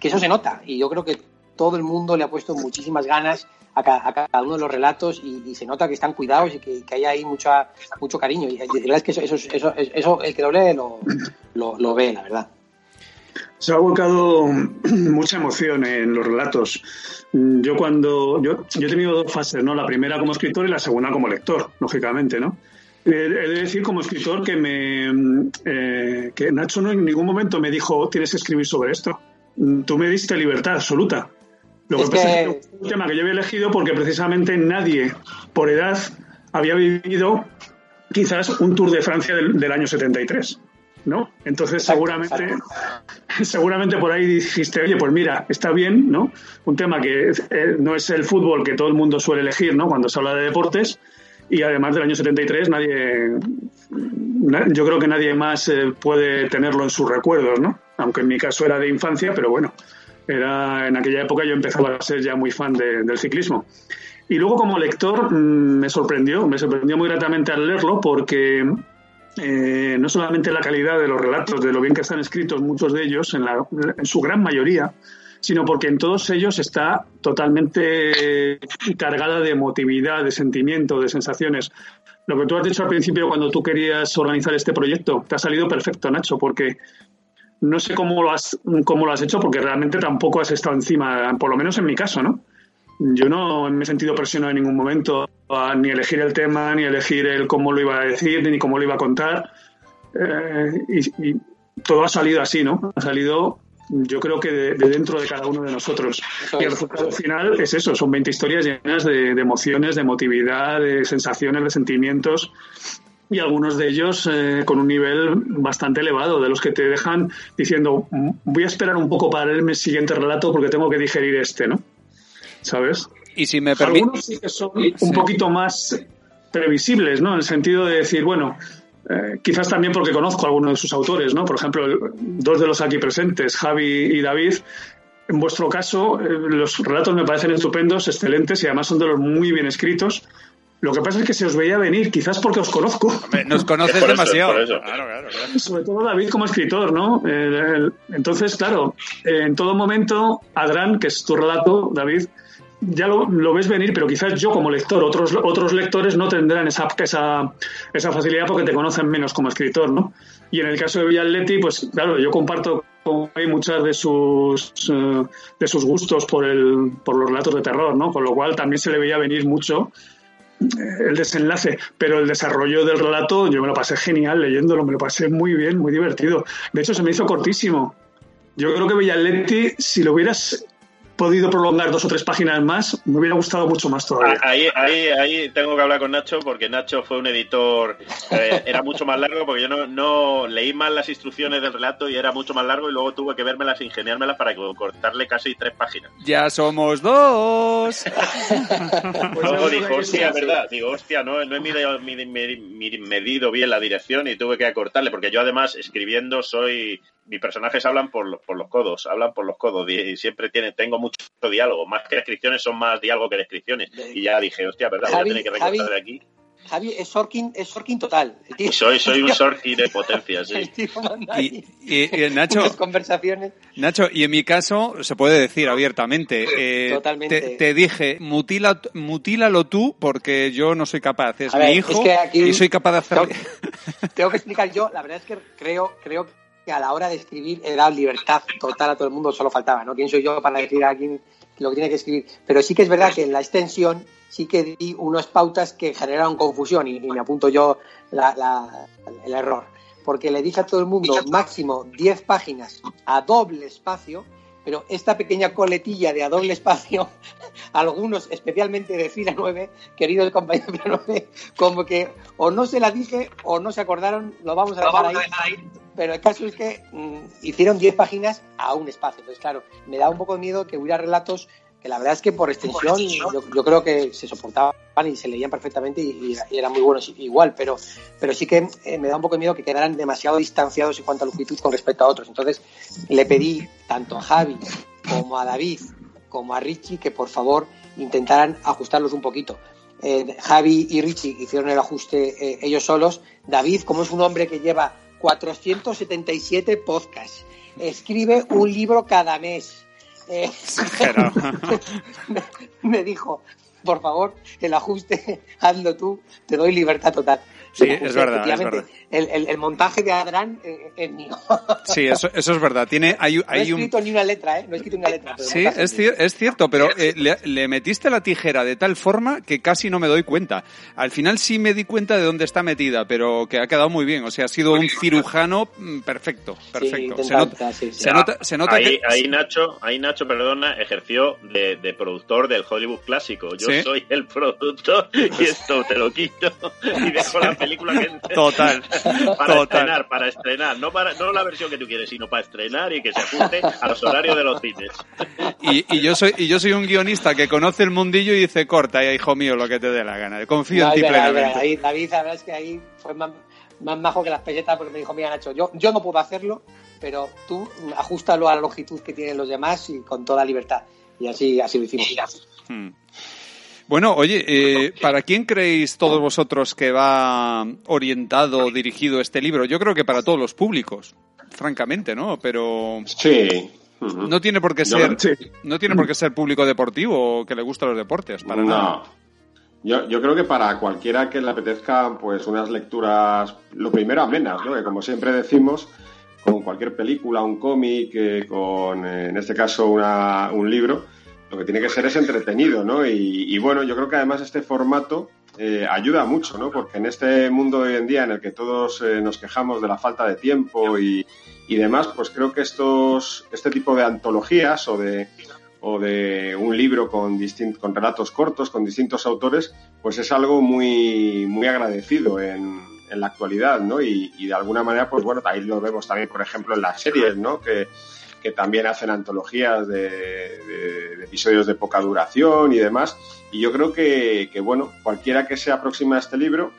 que eso se nota. Y yo creo que todo el mundo le ha puesto muchísimas ganas a, cada uno de los relatos y, se nota que están cuidados y que, hay ahí mucha, mucho cariño. Y la verdad es que eso, eso, eso, el que lo lee lo, lo, ve, la verdad. Se ha volcado mucha emoción en los relatos. Yo cuando yo, yo he tenido dos fases, ¿no? La primera como escritor y la segunda como lector, lógicamente, ¿no? He de decir como escritor que me eh, que Nacho no en ningún momento me dijo tienes que escribir sobre esto. Tú me diste libertad absoluta. Lo que pasa es que es un tema que yo había elegido porque precisamente nadie por edad había vivido quizás un Tour de Francia del, año 73. ¿no? Entonces seguramente, seguramente por ahí dijiste, oye, pues mira, está bien, ¿no? Un tema que eh, no es el fútbol que todo el mundo suele elegir, ¿no? Cuando se habla de deportes, y además del año 73 nadie yo creo que nadie más eh, puede tenerlo en sus recuerdos, ¿no? Aunque en mi caso era de infancia, pero bueno, era en aquella época yo empezaba a ser ya muy fan del ciclismo. Y luego como lector mm, me sorprendió, me sorprendió muy gratamente al leerlo porque eh, no solamente la calidad de los relatos, de lo bien que están escritos muchos de ellos, en, en su gran mayoría, sino porque en todos ellos está totalmente cargada de emotividad, de sentimiento, de sensaciones. Lo que tú has dicho al principio cuando tú querías organizar este proyecto, te ha salido perfecto, Nacho, porque no sé cómo lo has, cómo lo has hecho, porque realmente tampoco has estado encima, por lo menos en mi caso, ¿no? Yo no me he sentido presionado en ningún momento a ni elegir el tema, ni elegir el cómo lo iba a decir, ni cómo lo iba a contar. Eh, y, todo ha salido así, ¿no? Ha salido yo creo que de, dentro de cada uno de nosotros. y el resultado final es eso, son 20 historias llenas de, emociones, de emotividad, de sensaciones, de sentimientos y algunos de ellos eh, con un nivel bastante elevado, de los que te dejan diciendo, voy a esperar un poco para leerme el siguiente relato porque tengo que digerir este, ¿no? ¿Sabes? Y si me Algunos sí que son un poquito más previsibles, ¿no? En el sentido de decir, bueno, eh, quizás también porque conozco a algunos de sus autores, ¿no? Por ejemplo, dos de los aquí presentes, Javi y David. En vuestro caso, eh, los relatos me parecen estupendos, excelentes y además son de los muy bien escritos. Lo que pasa es que se os veía venir, quizás porque os conozco. nos conoces demasiado. Sobre todo David como escritor, ¿no? Eh, entonces, claro, en todo momento, Adran, que es tu relato, David, ya lo, ves venir, pero quizás yo como lector, otros, otros lectores no tendrán esa, esa, esa facilidad porque te conocen menos como escritor, ¿no? Y en el caso de Villaletti, pues claro, yo comparto con muchas de sus, eh, de sus gustos por, el, por los relatos de terror, ¿no? Con lo cual también se le veía venir mucho eh, el desenlace, pero el desarrollo del relato yo me lo pasé genial leyéndolo, me lo pasé muy bien, muy divertido. De hecho, se me hizo cortísimo. Yo creo que Villaletti, si lo hubieras podido prolongar dos o tres páginas más, me hubiera gustado mucho más todavía. Ah, ahí, ahí, ahí tengo que hablar con Nacho porque Nacho fue un editor, eh, era mucho más largo porque yo no, no, leí mal las instrucciones del relato y era mucho más largo y luego tuve que vermelas e ingeniármelas para cortarle casi tres páginas. Ya somos dos. pues luego dijo, hostia, verdad, digo, hostia, no, no he medido, medido bien la dirección y tuve que acortarle porque yo además escribiendo soy mis personajes hablan por, por los codos, hablan por los codos y siempre tiene, tengo mucho diálogo, más que descripciones son más diálogo que descripciones. Y ya dije, hostia, ¿verdad? Javi, voy a tener que recortar de aquí. Javi es Sorkin, es Sorkin total. soy, soy un Sorkin de potencia, sí. y, y, Nacho, conversaciones. Nacho, y en mi caso, se puede decir abiertamente, eh, Totalmente. Te, dije, mutila, mutílalo tú porque yo no soy capaz. Es mi hijo y soy capaz de hacerlo. Tengo, que explicar yo, la verdad es que creo, creo que a la hora de escribir he dado libertad total a todo el mundo, solo faltaba, ¿no? ¿Quién soy yo para decir a quién lo que tiene que escribir? Pero sí que es verdad que en la extensión sí que di unas pautas que generaron confusión y, me apunto yo el error. Porque le dije a todo el mundo máximo 10 páginas a doble espacio, pero esta pequeña coletilla de a doble espacio, algunos, especialmente de fila 9, queridos compañeros de fila 9, como que o no se la dije o no se acordaron, lo vamos a dejar, ahí, Pero el caso es que mm, hicieron 10 páginas a un espacio. Entonces, claro, me da un poco de miedo que hubiera relatos que la verdad es que por extensión yo, creo que se soportaban y se leían perfectamente y, eran muy buenos igual, pero, pero sí que eh, me da un poco de miedo que quedaran demasiado distanciados en cuanto a longitud con respecto a otros. Entonces le pedí tanto a Javi como a David como a Richie que por favor intentaran ajustarlos un poquito. Eh, Javi y Richie hicieron el ajuste eh, ellos solos. David, como es un hombre que lleva 477 podcasts, escribe un libro cada mes eh, me, dijo, por favor, el ajuste, hazlo tú, te doy libertad total. Sí, es verdad, es verdad. El, el, montaje de Adrán eh, es mío. Sí, eso, eso es verdad. Tiene, hay, no he escrito ni una letra, ¿eh? No he escrito ni una letra. sí, es, es, cierto, pero eh, le, metiste la tijera de tal forma que casi no me doy cuenta. Al final sí me di cuenta de dónde está metida, pero que ha quedado muy bien. O sea, ha sido un cirujano mm, perfecto, perfecto. se, nota, se, nota, ahí, ahí, Nacho, ahí Nacho, perdona, ejerció de, de productor del Hollywood clásico. Yo soy el productor y esto te lo quito y dejo la película que... Total. para estrenar, para estrenar, no para no la versión que tú quieres, sino para estrenar y que se ajuste a los horarios de los cines. Y, yo soy y yo soy un guionista que conoce el mundillo y dice corta, hijo mío, lo que te dé la gana. Confío en ti plenamente. Ahí, David, la verdad es que ahí fue más, más majo que las pelletas porque me dijo, mira Nacho, yo, yo no puedo hacerlo, pero tú ajustalo a la longitud que tienen los demás y con toda libertad. Y así, así lo hicimos. Hmm. Bueno, oye, eh, ¿para quién creéis todos vosotros que va orientado, dirigido este libro? Yo creo que para todos los públicos, francamente, ¿no? Pero sí. No tiene por qué ser, no tiene por qué ser público deportivo o que le gustan los deportes, para no. Yo, yo creo que para cualquiera que le apetezca, pues unas lecturas, lo primero amenas, ¿no? Que como siempre decimos, con cualquier película, un cómic, eh, con, en este caso, una, un libro, lo que tiene que ser es entretenido, ¿no? Y, bueno, yo creo que además este formato eh, ayuda mucho, ¿no? Porque en este mundo de hoy en día en el que todos eh, nos quejamos de la falta de tiempo y, demás, pues creo que estos, este tipo de antologías o de, o de un libro con, con relatos cortos, con distintos autores, pues es algo muy, muy agradecido en, en la actualidad, ¿no? Y, y, de alguna manera, pues bueno, ahí lo vemos también, por ejemplo, en las series, ¿no? Que, que también hacen antologías de, episodios de poca duración y demás. Y yo creo que, bueno, cualquiera que se aproxime a este libro,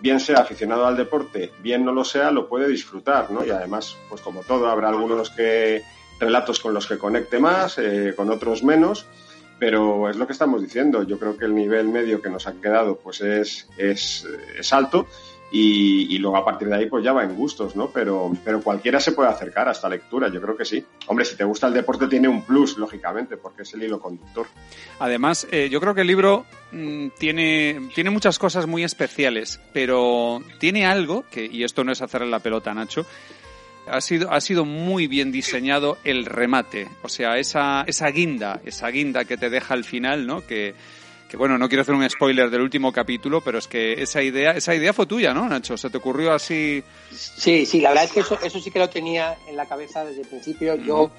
bien sea aficionado al deporte, bien no lo sea, lo puede disfrutar, ¿no? Y además, pues como todo, habrá algunos que relatos con los que conecte más, eh, con otros menos, pero es lo que estamos diciendo. Yo creo que el nivel medio que nos ha quedado, pues es, es, es alto y, luego a partir de ahí pues ya va en gustos, ¿no? Pero, pero cualquiera se puede acercar a esta lectura, yo creo que sí. Hombre, si te gusta el deporte tiene un plus, lógicamente, porque es el hilo conductor. Además, eh, yo creo que el libro mm, tiene, tiene muchas cosas muy especiales, pero tiene algo, que, y esto no es hacerle la pelota, Nacho, ha sido, ha sido muy bien diseñado el remate, o sea, esa, esa guinda, esa guinda que te deja al final, ¿no? Que, que bueno, no quiero hacer un spoiler del último capítulo, pero es que esa idea, esa idea fue tuya, ¿no, Nacho? ¿Se te ocurrió así? Sí, sí, la verdad es que eso, eso sí que lo tenía en la cabeza desde el principio. Yo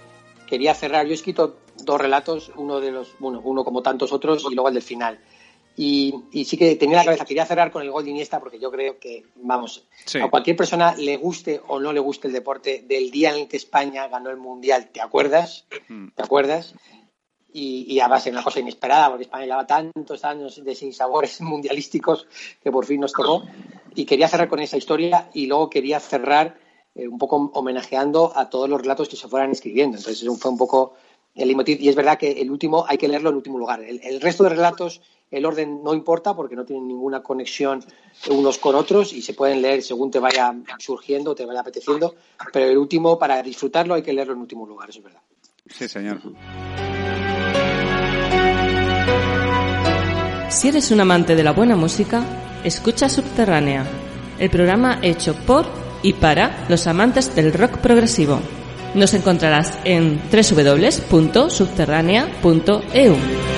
quería cerrar, yo he escrito dos relatos, uno de los, bueno, uno como tantos otros y luego el del final. Y, y, sí que tenía la cabeza, quería cerrar con el gol de Iniesta porque yo creo que, vamos, a cualquier persona le guste o no le guste el deporte, del día en el que España ganó el Mundial, ¿te acuerdas? ¿Te acuerdas? Y, y además una cosa inesperada, porque España llevaba tantos años de sinsabores mundialísticos que por fin nos tocó. Y quería cerrar con esa historia y luego quería cerrar eh, un poco homenajeando a todos los relatos que se fueran escribiendo. Entonces fue un poco el leitmotiv, y es verdad que el último hay que leerlo en último lugar. El, resto de relatos, el orden no importa porque no tienen ninguna conexión unos con otros y se pueden leer según te vaya surgiendo, te vaya apeteciendo, pero el último, para disfrutarlo, hay que leerlo en último lugar, eso es verdad. Sí, señor. Si eres un amante de la buena música, escucha Subterránea, el programa hecho por y para los amantes del rock progresivo. Nos encontrarás en www.subterránea.eu.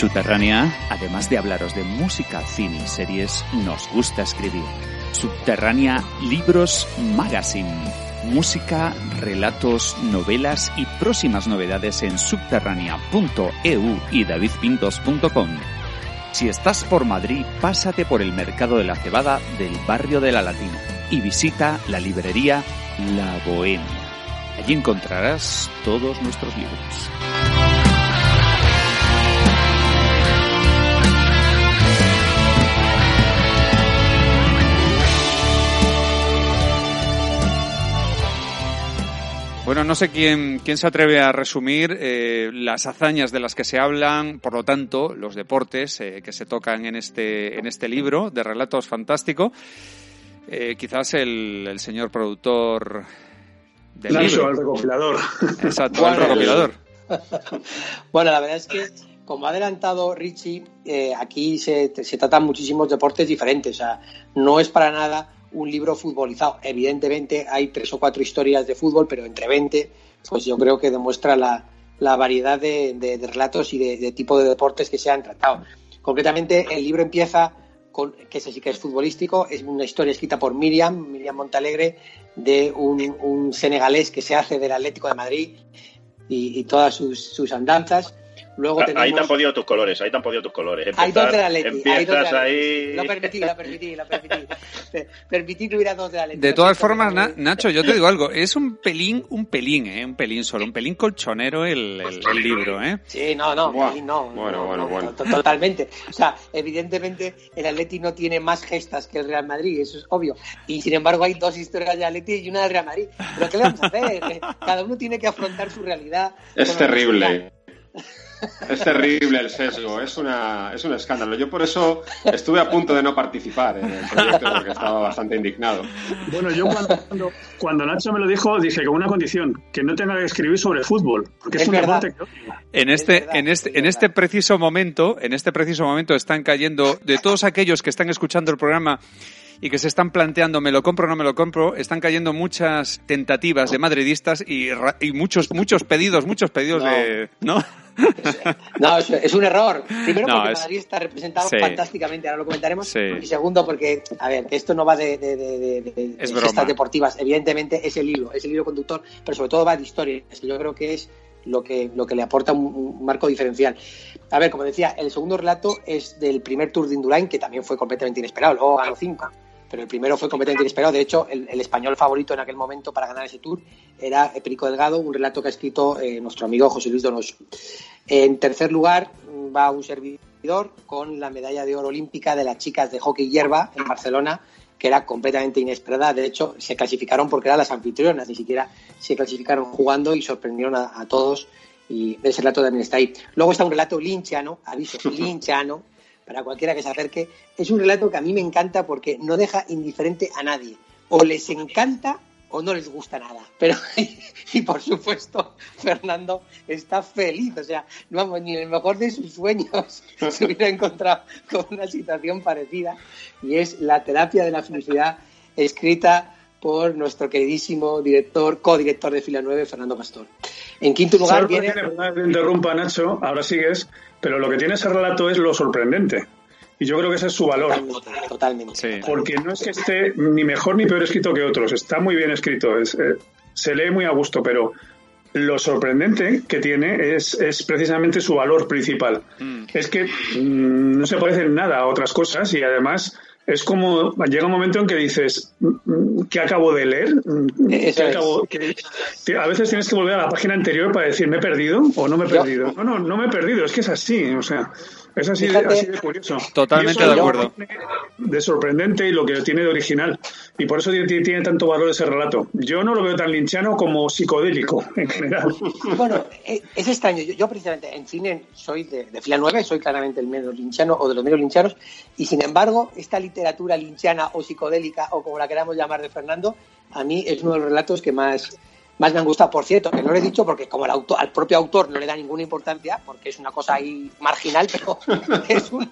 Subterránea, además de hablaros de música, cine y series, nos gusta escribir. Subterránea Libros Magazine. Música, relatos, novelas y próximas novedades en subterránea.eu y davidpintos.com. Si estás por Madrid, pásate por el Mercado de la Cebada del barrio de la Latina y visita la librería La Bohemia. Allí encontrarás todos nuestros libros. Bueno, no sé quién, quién se atreve a resumir eh, las hazañas de las que se hablan, por lo tanto, los deportes eh, que se tocan en este, en este libro de relatos fantástico. Eh, quizás el, señor productor del libro. el recopilador. Exacto, el recopilador. bueno, la verdad es que, como ha adelantado Richie, aquí se, se tratan muchísimos deportes diferentes. O sea, no es para nada un libro futbolizado. Evidentemente hay tres o cuatro historias de fútbol, pero entre 20, pues yo creo que demuestra la, variedad de, relatos y de, tipo de deportes que se han tratado. Concretamente, el libro empieza con, que ese sí que es futbolístico, es una historia escrita por Miriam, Miriam Montalegre, de un, senegalés que se hace del Atlético de Madrid y, todas sus andanzas. Luego Ahí te han podido tus colores, ahí te han podido tus colores. hay dos de la Leti. Empiezas ahí... Lo permití, lo permití, lo permití. permití que hubiera dos de la Leti. De todas formas, Nacho, yo te digo algo. Es un pelín, un pelín, ¿eh? Un pelín solo, un pelín colchonero el, el, libro, ¿eh? Sí, no, no, no. Bueno, bueno, bueno. Totalmente. O sea, evidentemente el Atleti no tiene más gestas que el Real Madrid, eso es obvio. Y sin embargo hay dos historias de Atleti y una del Real Madrid. Pero ¿qué le vamos a hacer? Cada uno tiene que afrontar su realidad. Es terrible. Es terrible el sesgo, es, una, es un escándalo. Yo por eso estuve a punto de no participar en el proyecto porque estaba bastante indignado. Bueno, yo cuando, cuando Nacho me lo dijo dije con una condición, que no tenga que escribir sobre fútbol, porque es, un deporte En este, en este, en este preciso momento, en este preciso momento están cayendo de todos aquellos que están escuchando el programa y que se están planteando me lo compro o no me lo compro, están cayendo muchas tentativas de madridistas y, y muchos muchos pedidos, muchos pedidos de, ¿no? No, es, un error. Primero porque Madrid está representado fantásticamente, ahora lo comentaremos. Y segundo porque, a ver, esto no va de, de, de, gestas deportivas. Evidentemente es el hilo, es el hilo conductor, pero sobre todo va de historia. Yo creo que es lo que, lo que le aporta un, marco diferencial. A ver, como decía, el segundo relato es del primer Tour de Indurain, que también fue completamente inesperado, luego ganó cinco pero el primero fue completamente inesperado. De hecho, el, español favorito en aquel momento para ganar ese tour era Perico Delgado, un relato que ha escrito eh, nuestro amigo José Luis Donoso. En tercer lugar va un servidor con la medalla de oro olímpica de las chicas de hockey hierba en Barcelona, que era completamente inesperada. De hecho, se clasificaron porque eran las anfitrionas, ni siquiera se clasificaron jugando y sorprendieron a, todos. Y ese relato también está ahí. Luego está un relato linchano, aviso, linchano, para cualquiera que se acerque, es un relato que a mí me encanta porque no deja indiferente a nadie. O les encanta o no les gusta nada. Pero, y, por supuesto, Fernando está feliz. O sea, vamos, ni en el mejor de sus sueños se hubiera encontrado con una situación parecida. Y es la terapia de la felicidad escrita por nuestro queridísimo director, codirector de Fila 9, Fernando Pastor. En quinto lugar viene... Que interrumpa, Nacho, ahora sigues, pero lo que tiene ese relato es lo sorprendente. Y yo creo que ese es su valor. Totalmente. Porque no es que esté ni mejor ni peor escrito que otros, está muy bien escrito, es, eh, se lee muy a gusto, pero lo sorprendente que tiene es, es precisamente su valor principal. Mm. Es que mm, no se parece en nada a otras cosas y además es como llega un momento en que dices "Mm, ¿qué acabo de leer? ¿Qué Eso es. acabo- qué-?" Te- a veces tienes que volver a la página anterior para decir ¿me he perdido o no me he perdido? No, no, no me he perdido, es que es así, o sea, es así, de, así de curioso. Totalmente de lo acuerdo. tiene De sorprendente y lo que tiene de original. Y por eso tiene, tiene tanto valor ese relato. Yo no lo veo tan linchano como psicodélico en general. Bueno, eh, es extraño. Yo, yo precisamente en cine soy de, de fila 9, soy claramente el menos linchano o de los menos linchanos, y sin embargo, esta literatura linchana o psicodélica, o como la queramos llamar de Fernando, a mí es uno de los relatos que más, más me han gustado. Por cierto, que no lo he dicho porque como el autor, al propio autor no le da ninguna importancia, porque es una cosa ahí marginal, pero es un,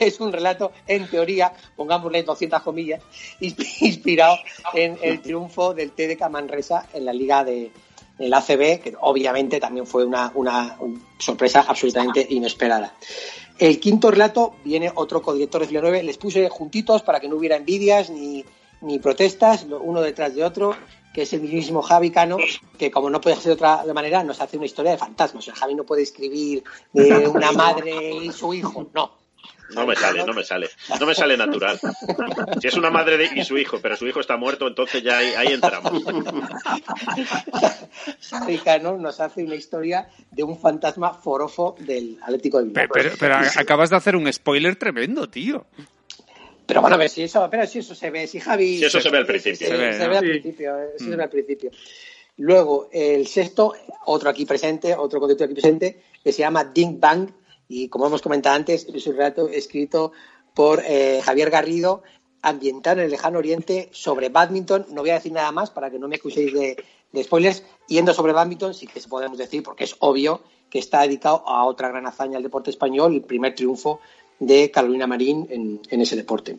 es un relato, en teoría, pongámosle 200 comillas, insp- inspirado en el triunfo del TDK Manresa en la Liga de, el ACB, que obviamente también fue una, una sorpresa absolutamente inesperada. El quinto relato viene otro codirector de Fila 9, les puse juntitos para que no hubiera envidias ni, ni protestas, uno detrás de otro, que es el mismísimo Javi Cano, que como no puede ser de otra manera, nos hace una historia de fantasmas. El Javi no puede escribir de una madre y su hijo, no. No me sale, no me sale. No me sale natural. Si es una madre de- y su hijo, pero su hijo está muerto, entonces ya ahí, ahí entramos. Javi Cano nos hace una historia de un fantasma forofo del Atlético de Bilbao. Pero, pero- pero a- acabas de hacer un spoiler tremendo, tío. Pero bueno, a ver si eso, pero si eso se ve, si Javi. Si eso se ve al principio. Se, ve, al Sí. principio, eh, eso se Mm. ve al principio. Luego, el sexto, otro aquí presente, otro conductor aquí presente, que se llama Ding Bang, y como hemos comentado antes, es un relato escrito por eh, Javier Garrido, ambientado en el lejano oriente, sobre badminton. No voy a decir nada más para que no me acuséis de, de spoilers. Yendo sobre badminton, sí que se podemos decir, porque es obvio que está dedicado a otra gran hazaña del deporte español, el primer triunfo de Carolina Marín en, ese deporte.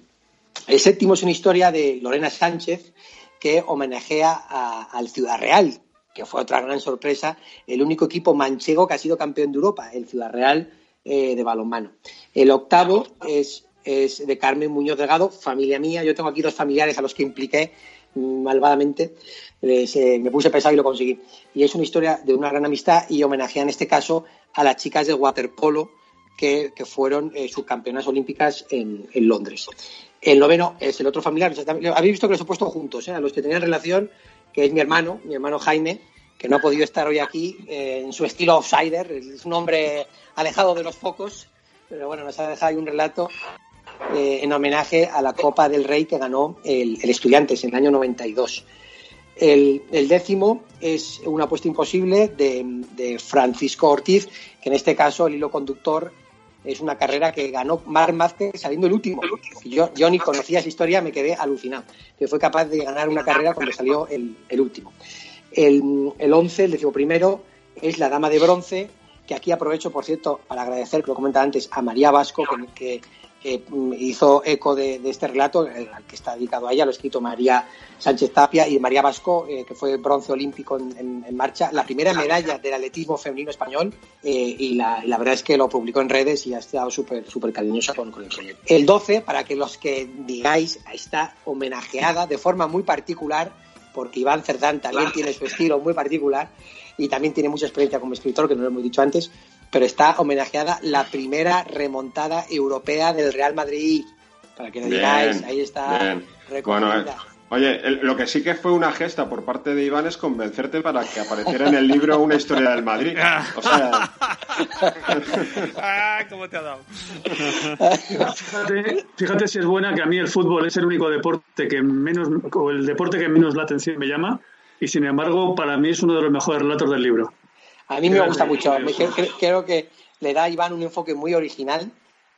El séptimo es una historia de Lorena Sánchez que homenajea al Ciudad Real, que fue otra gran sorpresa, el único equipo manchego que ha sido campeón de Europa, el Ciudad Real eh, de balonmano. El octavo es, es de Carmen Muñoz Delgado, familia mía. Yo tengo aquí dos familiares a los que impliqué mm, malvadamente. Eh, me puse pesado y lo conseguí. Y es una historia de una gran amistad y homenajea en este caso a las chicas de waterpolo que, fueron eh, subcampeonas olímpicas en, Londres. El noveno es el otro familiar. Habéis visto que los he puesto juntos, ¿eh? a los que tenían relación, que es mi hermano, mi hermano Jaime, que no ha podido estar hoy aquí eh, en su estilo outsider. Es un hombre alejado de los focos, pero bueno, nos ha dejado ahí un relato en homenaje a la Copa del Rey que ganó el, el Estudiantes en el año 92. El, décimo es una apuesta imposible de Francisco Ortiz, que en este caso el hilo conductor es una carrera que ganó Marc Márquez saliendo el último. Yo, yo ni conocía esa historia, me quedé alucinado, que fue capaz de ganar una carrera cuando salió el, el último. El, el 11, el decimoprimero, es la Dama de Bronce, que aquí aprovecho, por cierto, para agradecer, que lo comentaba antes, a María Vasco, que, que, mm, hizo eco de, de este relato, el- al que está dedicado a ella, lo ha escrito María Sánchez Tapia y María Vasco, eh, que fue bronce olímpico en, en- en marcha, la primera medalla del atletismo femenino español, eh, y, la, y la verdad es que lo publicó en redes y ha estado súper súper cariñosa con, con el proyecto. El 12, para que los que digáis, está homenajeada de forma muy particular, porque Iván Cerdán también tiene su estilo muy particular y también tiene mucha experiencia como escritor, que no lo hemos dicho antes, pero está homenajeada la primera remontada europea del Real Madrid. Para que lo Bien, digáis, ahí está. Bueno, eh, oye, el- lo que sí que fue una gesta por parte de Iván es convencerte para que apareciera en el libro una historia del Madrid. O sea, ah, ¿cómo te ha dado? Fíjate, fíjate si es buena que a mí el fútbol es el único deporte que menos, o el deporte que menos la atención me llama, y sin embargo, para mí es uno de los mejores relatos del libro. A mí me gusta mucho. Creo que le da a Iván un enfoque muy original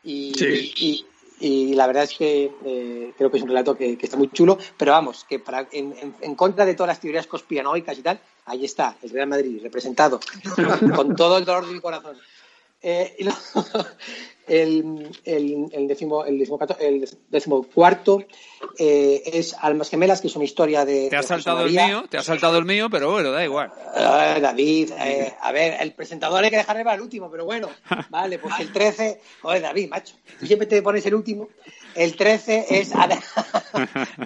y, Sí. y- y la verdad es que eh, creo que es un relato que, que está muy chulo. Pero vamos, que para, en, en- en contra de todas las teorías conspiranoicas y tal, ahí está el Real Madrid representado con todo el dolor de mi corazón. Eh, y el, el, el décimo, el décimo, cato- el décimo cuarto eh, es Almas Gemelas, que es una historia de. Te de José saltado el mío, te has saltado el mío, pero bueno, da igual. Ah, David, eh, a ver, el presentador hay que dejarle para el último, pero bueno, vale, pues el 13, joder, David, macho, tú siempre te pones el último. El 13 es.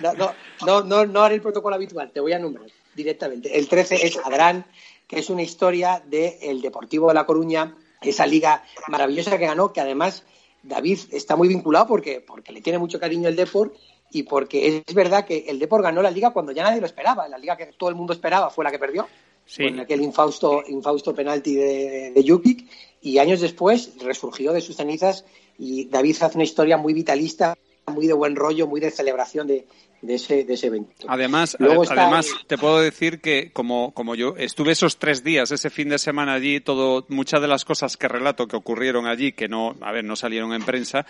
No, no, no, no, no haré el protocolo habitual, te voy a nombrar directamente. El 13 es Adrán, que es una historia del Deportivo de La Coruña, esa liga maravillosa que ganó, que además David está muy vinculado porque, porque le tiene mucho cariño el Depor y porque es verdad que el Depor ganó la liga cuando ya nadie lo esperaba. La liga que todo el mundo esperaba fue la que perdió, con aquel infausto, infausto penalti de, de Jukic, y años después resurgió de sus cenizas y David hace una historia muy vitalista, muy de buen rollo, muy de celebración de, de ese, de ese evento. Además, Luego está además te puedo decir que como, como yo estuve esos tres días, ese fin de semana allí, todo, muchas de las cosas que relato que ocurrieron allí, que no, a ver, no salieron en prensa,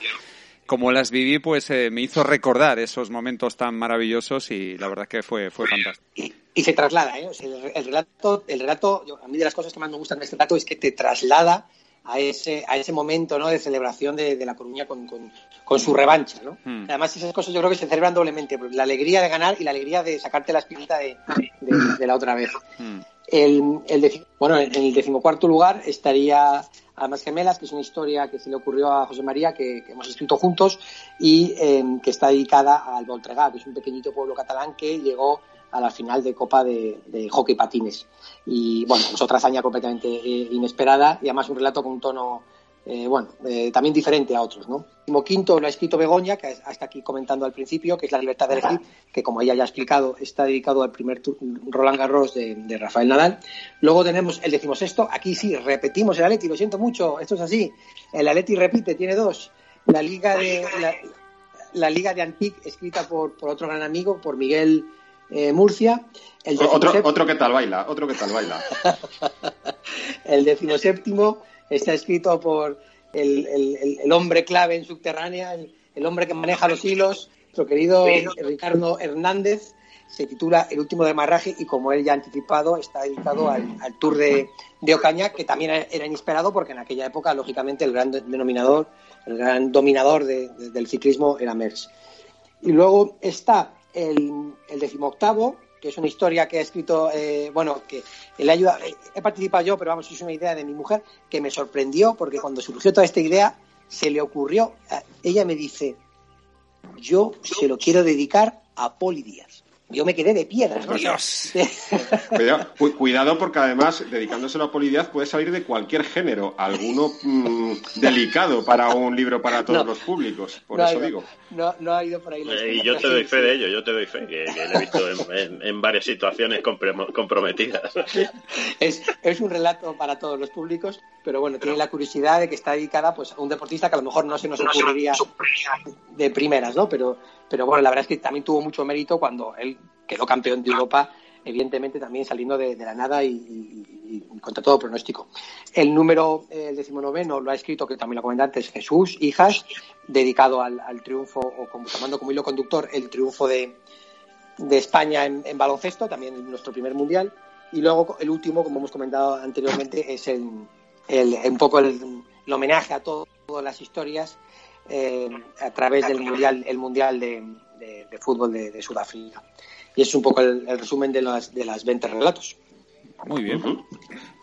como las viví, pues eh, me hizo recordar esos momentos tan maravillosos y la verdad que fue, fue fantástico. y se traslada, ¿eh? O sea, el, el relato, el relato, yo- a mí de las cosas que más me gustan de este relato es que te traslada a ese, a ese momento ¿no? de celebración de, de La Coruña con, con- con su revancha. ¿no? Hmm. Además, esas cosas yo creo que se celebran doblemente, la alegría de ganar y la alegría de sacarte la espinita de, de- de la otra vez. El, el deci- bueno, en el decimocuarto lugar estaría Almas Gemelas, que es una historia que se le ocurrió a José María, que, que hemos escrito juntos y eh, que está dedicada al Voltregà, que es un pequeñito pueblo catalán que llegó a la final de Copa de, de Hockey Patines. Y bueno, es otra hazaña completamente eh, inesperada y además un relato con un tono eh, bueno, eh, también diferente a otros, ¿no? Como quinto lo ha escrito Begoña, que está aquí comentando al principio, que es La libertad de elegir, que como ella ya ha explicado, está dedicado al primer Roland Garros de, Rafael Nadal. Luego tenemos el decimosexto, aquí sí, repetimos el Atleti, lo siento mucho, esto es así. El Atleti repite, tiene dos. La Liga de, la, Liga de Antique, escrita por, por otro gran amigo, por Miguel eh, Murcia. El Otro, otro que tal baila, otro que tal baila. el decimoséptimo está escrito por el, el- el- el hombre clave en Subterránea, el, el hombre que maneja los hilos, nuestro querido Ricardo Hernández. Se titula El último demarraje y como él ya ha anticipado, está dedicado al, al Tour de, de Ocaña, que también era inesperado porque en aquella época, lógicamente, el gran denominador, el gran dominador de- de- del ciclismo era Merckx. Y luego está el, el decimoctavo, que es una historia que ha escrito, eh, bueno, que le ayuda, he participado yo, pero vamos, es una idea de mi mujer que me sorprendió porque cuando surgió toda esta idea, se le ocurrió, a- ella me dice, yo se lo quiero dedicar a Poli Díaz. Yo me quedé de piedra. ¿no? Cuidado, cu- cuidado porque además, dedicándoselo a Polidiaz, puede salir de cualquier género, alguno mm, delicado para un libro para todos No. los públicos. Por No eso ido- digo. No, no ha ido por ahí. la Eh, historia, y yo te doy fe de ello, yo te doy fe, que, que lo he visto en, en- en varias situaciones comprometidas. es, es un relato para todos los públicos, pero bueno, tiene la curiosidad de que está dedicada pues, a un deportista que a lo mejor no se nos ocurriría de primeras, ¿no? Pero, pero bueno, la verdad es que también tuvo mucho mérito cuando él quedó campeón de Europa, evidentemente también saliendo de, la nada y, contra todo pronóstico. El número, eh, el decimonoveno, lo ha escrito, que también lo comenté antes, Jesús, hijas, dedicado al, triunfo, o como, tomando como hilo conductor el triunfo de, de España en, baloncesto, también nuestro primer mundial. Y luego el último, como hemos comentado anteriormente, es el, el- un poco el, homenaje a todas las historias eh, a través del mundial, el mundial de, de- de fútbol de, de Sudáfrica. Y es un poco el, el resumen de las, de las 20 relatos. Muy bien.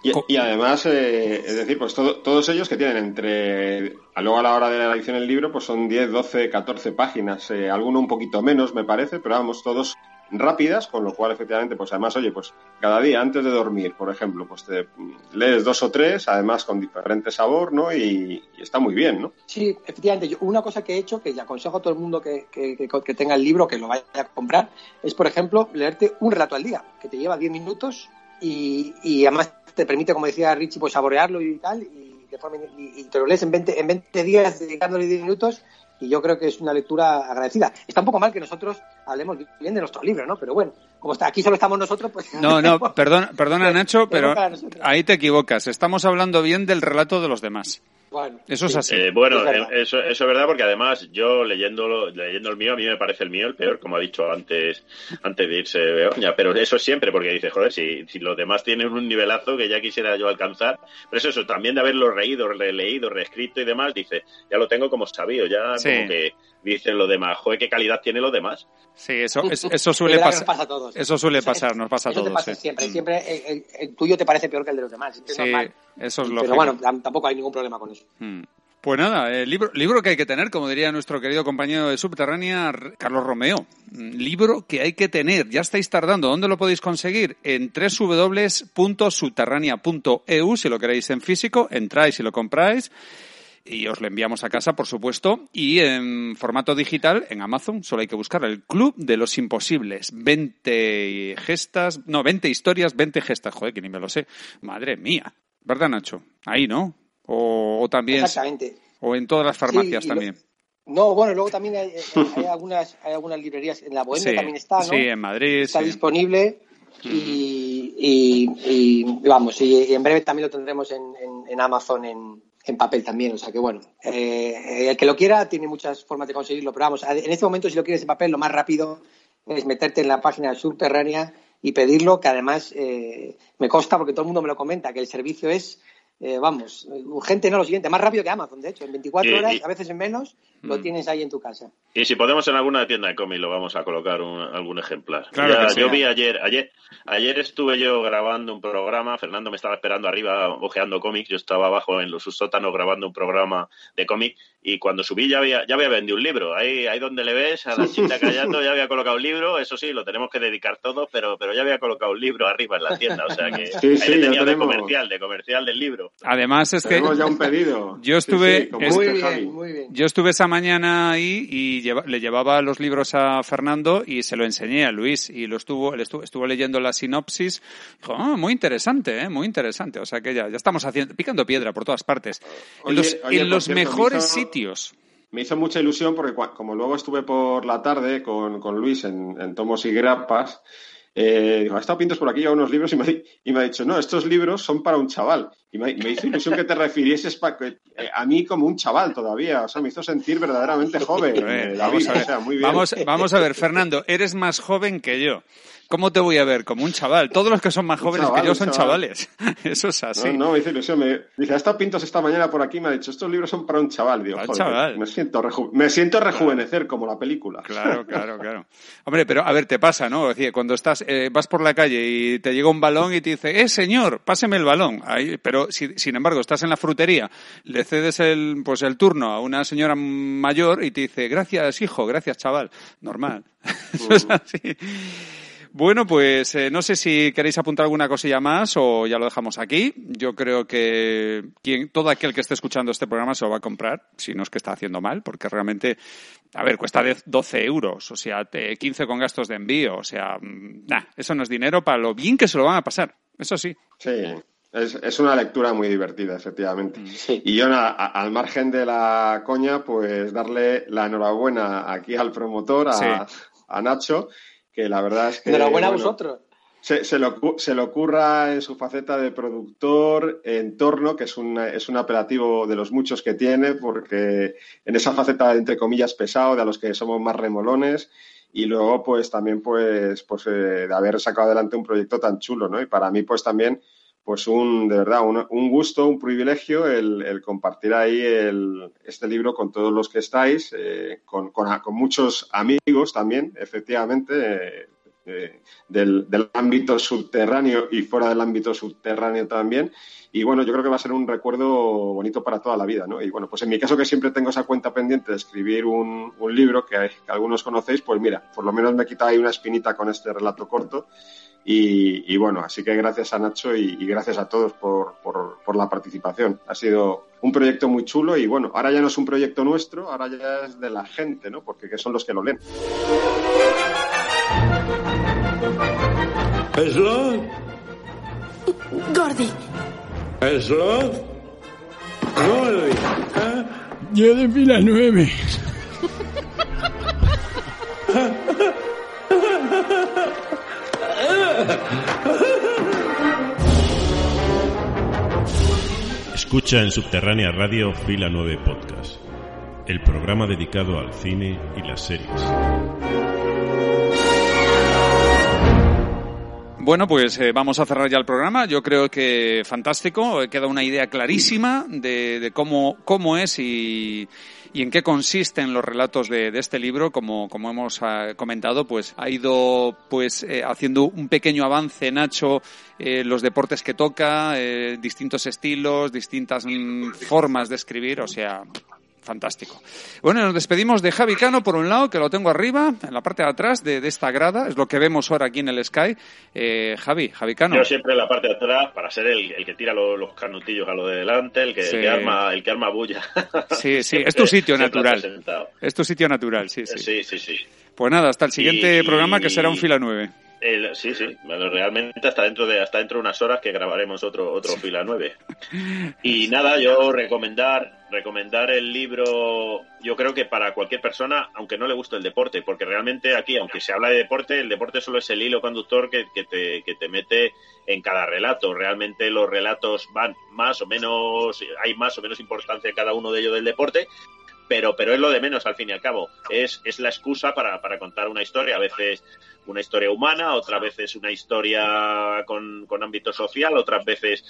Y, y además, eh, es decir, pues todo- todos ellos que tienen entre, a luego a la hora de la edición del libro, pues son 10, 12, 14 páginas, eh, alguno un poquito menos, me parece, pero vamos, todos rápidas, con lo cual efectivamente, pues además, oye, pues cada día antes de dormir, por ejemplo, pues te lees dos o tres, además con diferente sabor, ¿no? Y, está muy bien, ¿no? Sí, efectivamente. Yo, una cosa que he hecho, que le aconsejo a todo el mundo que, que- que- que tenga el libro, que lo vaya a comprar, es, por ejemplo, leerte un relato al día, que te lleva 10 minutos y, y además te permite, como decía Richie, pues saborearlo y tal, y, de forma, y, y te lo lees en 20, en 20 días dedicándole 10 minutos y yo creo que es una lectura agradecida. Está un poco mal que nosotros hablemos bien de nuestro libro, ¿no? Pero bueno, como está aquí solo estamos nosotros, pues... No, no, perdona, perdona Nacho, pero ahí te equivocas. Estamos hablando bien del relato de los demás. Bueno, Eso es así. Eh, bueno, Es verdad. eh, eso, eso es verdad porque además yo leyéndolo, leyendo el mío, a mí me parece el mío el peor, como ha dicho antes, antes de irse Begoña, pero eso es siempre porque dice, joder, si, si los demás tienen un nivelazo que ya quisiera yo alcanzar, pero eso, eso también de haberlo reído, releído, reescrito y demás, dice, ya lo tengo como sabio, ya Sí. como que dicen los demás, joder, qué calidad tiene los demás. Sí, eso, es- eso suele pasar. nos pasa a todos. Eso suele pasar, nos pasa a todos. pasa sí. siempre. Siempre el, el- el tuyo te parece peor que el de los demás. Sí, normal. eso es Pero lógico. bueno, tam- tampoco hay ningún problema con eso. Mm. Pues nada, el libro, libro que hay que tener, como diría nuestro querido compañero de Subterránea, Carlos Romeo. Mm, Libro que hay que tener. Ya estáis tardando. ¿Dónde lo podéis conseguir? En www.subterránea.eu, si lo queréis en físico, entráis y lo compráis. Y os lo enviamos a casa, por supuesto, y en formato digital en Amazon solo hay que buscar el Club de los Imposibles. 20 gestas, no, 20 historias, 20 gestas, joder, que ni me lo sé. Madre mía. ¿Verdad, Nacho? Ahí, ¿no? O, también... Exactamente. O en todas las farmacias también. No, bueno, luego también hay, hay, algunas, hay algunas librerías, en la Bohemia también está, ¿no? Sí, en Madrid. Está disponible y, y, vamos, y, en breve también lo tendremos en, en, Amazon en, en, papel también, o sea que bueno, eh, el que lo quiera tiene muchas formas de conseguirlo, pero vamos, en este momento si lo quieres en papel, lo más rápido es meterte en la página subterránea y pedirlo, que además eh, me consta porque todo el mundo me lo comenta, que el servicio es eh, vamos, urgente no lo siguiente, más rápido que Amazon, de hecho, en 24 horas, a veces en menos, lo mm. tienes ahí en tu casa. Y si podemos en alguna tienda de cómic lo vamos a colocar algún ejemplar. Claro yo vi ayer, ayer, ayer estuve yo grabando un programa, Fernando me estaba esperando arriba ojeando cómics, yo estaba abajo en los subsótanos grabando un programa de cómic y cuando subí ya había, ya había vendido un libro. Ahí, ahí donde le ves a la chica callando ya había colocado un libro, eso sí, lo tenemos que dedicar todo, pero, pero ya había colocado un libro arriba en la tienda, o sea que ahí tenía de comercial, de comercial del libro. Además es que ya un pedido. Yo estuve, muy bien, muy bien. yo estuve esa mañana ahí y le llevaba los libros a Fernando y se lo enseñé a Luis y lo estuvo, él estuvo, estuvo leyendo la sinopsis, dijo, oh, muy interesante, ¿eh? muy interesante, o sea que ya, ya estamos haciendo, picando piedra por todas partes. en los, en los mejores sitios. Me hizo mucha ilusión porque como luego estuve por la tarde con, con Luis en, en Tomos y Grapas, eh, digo, ha estado pintos por aquí a unos libros y me, y me, ha dicho, no, estos libros son para un chaval. Y me, hizo ilusión que te refirieses eh, a mí como un chaval todavía. O sea, me hizo sentir verdaderamente joven. Eh, vamos, a ver, Vamos, vamos a ver, Fernando, eres más joven que yo. ¿Cómo te voy a ver? Como un chaval. Todos los que son más jóvenes que yo son chavales. Eso es así. No, me dice ilusión. Me dice, ha estado Pintos esta mañana por aquí me ha dicho, estos libros son para un chaval. Digo, joder, chaval. Me, siento me siento rejuvenecer como la película. Claro, claro, claro. Hombre, pero a ver, te pasa, ¿no? decir, cuando estás, eh, vas por la calle y te llega un balón y te dice, eh, señor, páseme el balón. Ahí, pero, si, sin embargo, estás en la frutería, le cedes el, pues el turno a una señora mayor y te dice, gracias, hijo, gracias, chaval. Normal. Eso es así. Bueno, pues eh, no sé si queréis apuntar alguna cosilla más o ya lo dejamos aquí. Yo creo que quien, todo aquel que esté escuchando este programa se lo va a comprar, si no es que está haciendo mal, porque realmente, a ver, cuesta 12 euros, o sea, 15 con gastos de envío, o sea, mm, nah, eso no es dinero para lo bien que se lo van a pasar, eso sí. Sí, es, una lectura muy divertida, efectivamente. Mm. Y yo, al margen de la coña, pues darle la enhorabuena aquí al promotor, a, a Nacho, que la verdad es que... Enhorabuena a vosotros. Se, se, lo, se lo ocurra en su faceta de productor, entorno, que es un, es un apelativo de los muchos que tiene, porque en esa faceta, entre comillas, pesado, de a los que somos más remolones, y luego, pues también, pues, pues eh, de haber sacado adelante un proyecto tan chulo, ¿no? Y para mí, pues también, pues un, de verdad, un, un gusto, un privilegio el, compartir ahí el, este libro con todos los que estáis, eh, con, con, con, muchos amigos también, efectivamente, eh, eh, del, del, ámbito subterráneo y fuera del ámbito subterráneo también. Y bueno, yo creo que va a ser un recuerdo bonito para toda la vida, ¿no? Y bueno, pues en mi caso que siempre tengo esa cuenta pendiente de escribir un, un libro que, que, algunos conocéis, pues mira, por lo menos me he quitado ahí una espinita con este relato corto y, y, bueno, así que gracias a Nacho y, y gracias a todos por, por, por, la participación. Ha sido un proyecto muy chulo y bueno, ahora ya no es un proyecto nuestro, ahora ya es de la gente, ¿no? Porque son los que lo leen. ¿Slot? Gordy. ¿Slot? Gordy. ¿Eh? Yo de fila nueve. Escucha en Subterránea Radio Fila 9 Podcast, el programa dedicado al cine y las series. Bueno, pues eh, vamos a cerrar ya el programa. Yo creo que fantástico. Queda una idea clarísima de, de cómo, cómo es y, en qué consisten los relatos de, de este libro. Como, como hemos uh, comentado, pues ha ido pues eh, haciendo un pequeño avance, Nacho, eh, los deportes que toca, distintos estilos, distintas mm, formas de escribir. O sea, fantástico. Bueno, nos despedimos de Javi Cano, por un lado, que lo tengo arriba, en la parte de atrás de, de esta grada, es lo que vemos ahora aquí en el Sky. Eh, Javi, Javi Cano. Yo siempre en la parte de atrás, para ser el, el que tira los, los canutillos a lo de delante, el que, Sí. el que arma, el que arma bulla. Sí, sí, Siempre- es tu sitio natural. Es tu sitio natural, sí, sí. Sí, sí, sí. Pues nada, hasta el siguiente Y- programa que será un fila 9. El- sí, sí, bueno, realmente hasta dentro de hasta dentro de unas horas que grabaremos otro otro fila 9. Y nada, yo recomendar recomendar el libro, yo creo que para cualquier persona, aunque no le guste el deporte, porque realmente aquí, aunque se habla de deporte, el deporte solo es el hilo conductor que, te, que te mete en cada relato. Realmente los relatos van más o menos, hay más o menos importancia en cada uno de ellos del deporte, pero, pero es lo de menos al fin y al cabo. Es, es la excusa para, para contar una historia. A veces una historia humana, otras veces una historia con, con ámbito social, otras veces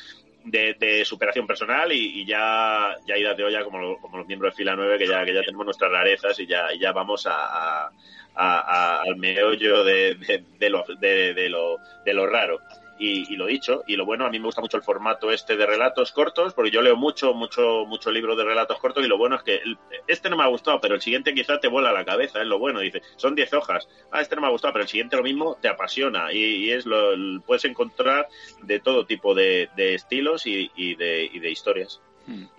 de, de superación personal y, y ya, ya idas de olla como, lo- como los miembros de Fila 9 que ya, que ya tenemos nuestras rarezas y ya, y ya vamos a- a- a- al meollo de, de, de lo, de, de lo, de lo raro. Y, y lo dicho, y lo bueno, a mí me gusta mucho el formato este de relatos cortos, porque yo leo mucho, mucho, mucho libro de relatos cortos, y lo bueno es que el- este no me ha gustado, pero el siguiente quizá te vuela la cabeza, es lo bueno, dice, son 10 hojas, ah, este no me ha gustado, pero el siguiente lo mismo te apasiona, y, es lo, puedes encontrar de todo tipo de, estilos y, y de historias.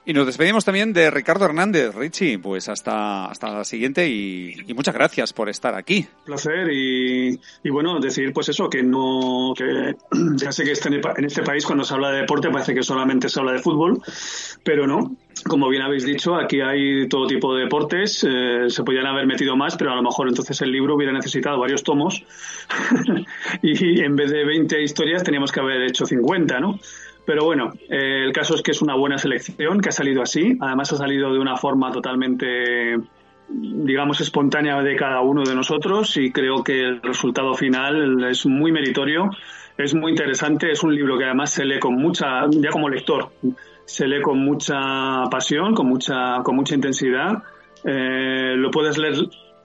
Y nos despedimos también de Ricardo Hernández. Richie, pues hasta, hasta la siguiente y, muchas gracias por estar aquí. placer y, y bueno, decir pues eso, que no, que ya sé que este- en este país cuando se habla de deporte parece que solamente se habla de fútbol, pero no. Como bien habéis dicho, aquí hay todo tipo de deportes, eh, se podían haber metido más, pero a lo mejor entonces el libro hubiera necesitado varios tomos y en vez de 20 historias teníamos que haber hecho 50, ¿no? Pero bueno, eh, el caso es que es una buena selección que ha salido así. Además ha salido de una forma totalmente, digamos, espontánea de cada uno de nosotros y creo que el resultado final es muy meritorio, es muy interesante. Es un libro que además se lee con mucha, ya como lector, se lee con mucha pasión, con mucha, con mucha intensidad. Eh, lo puedes leer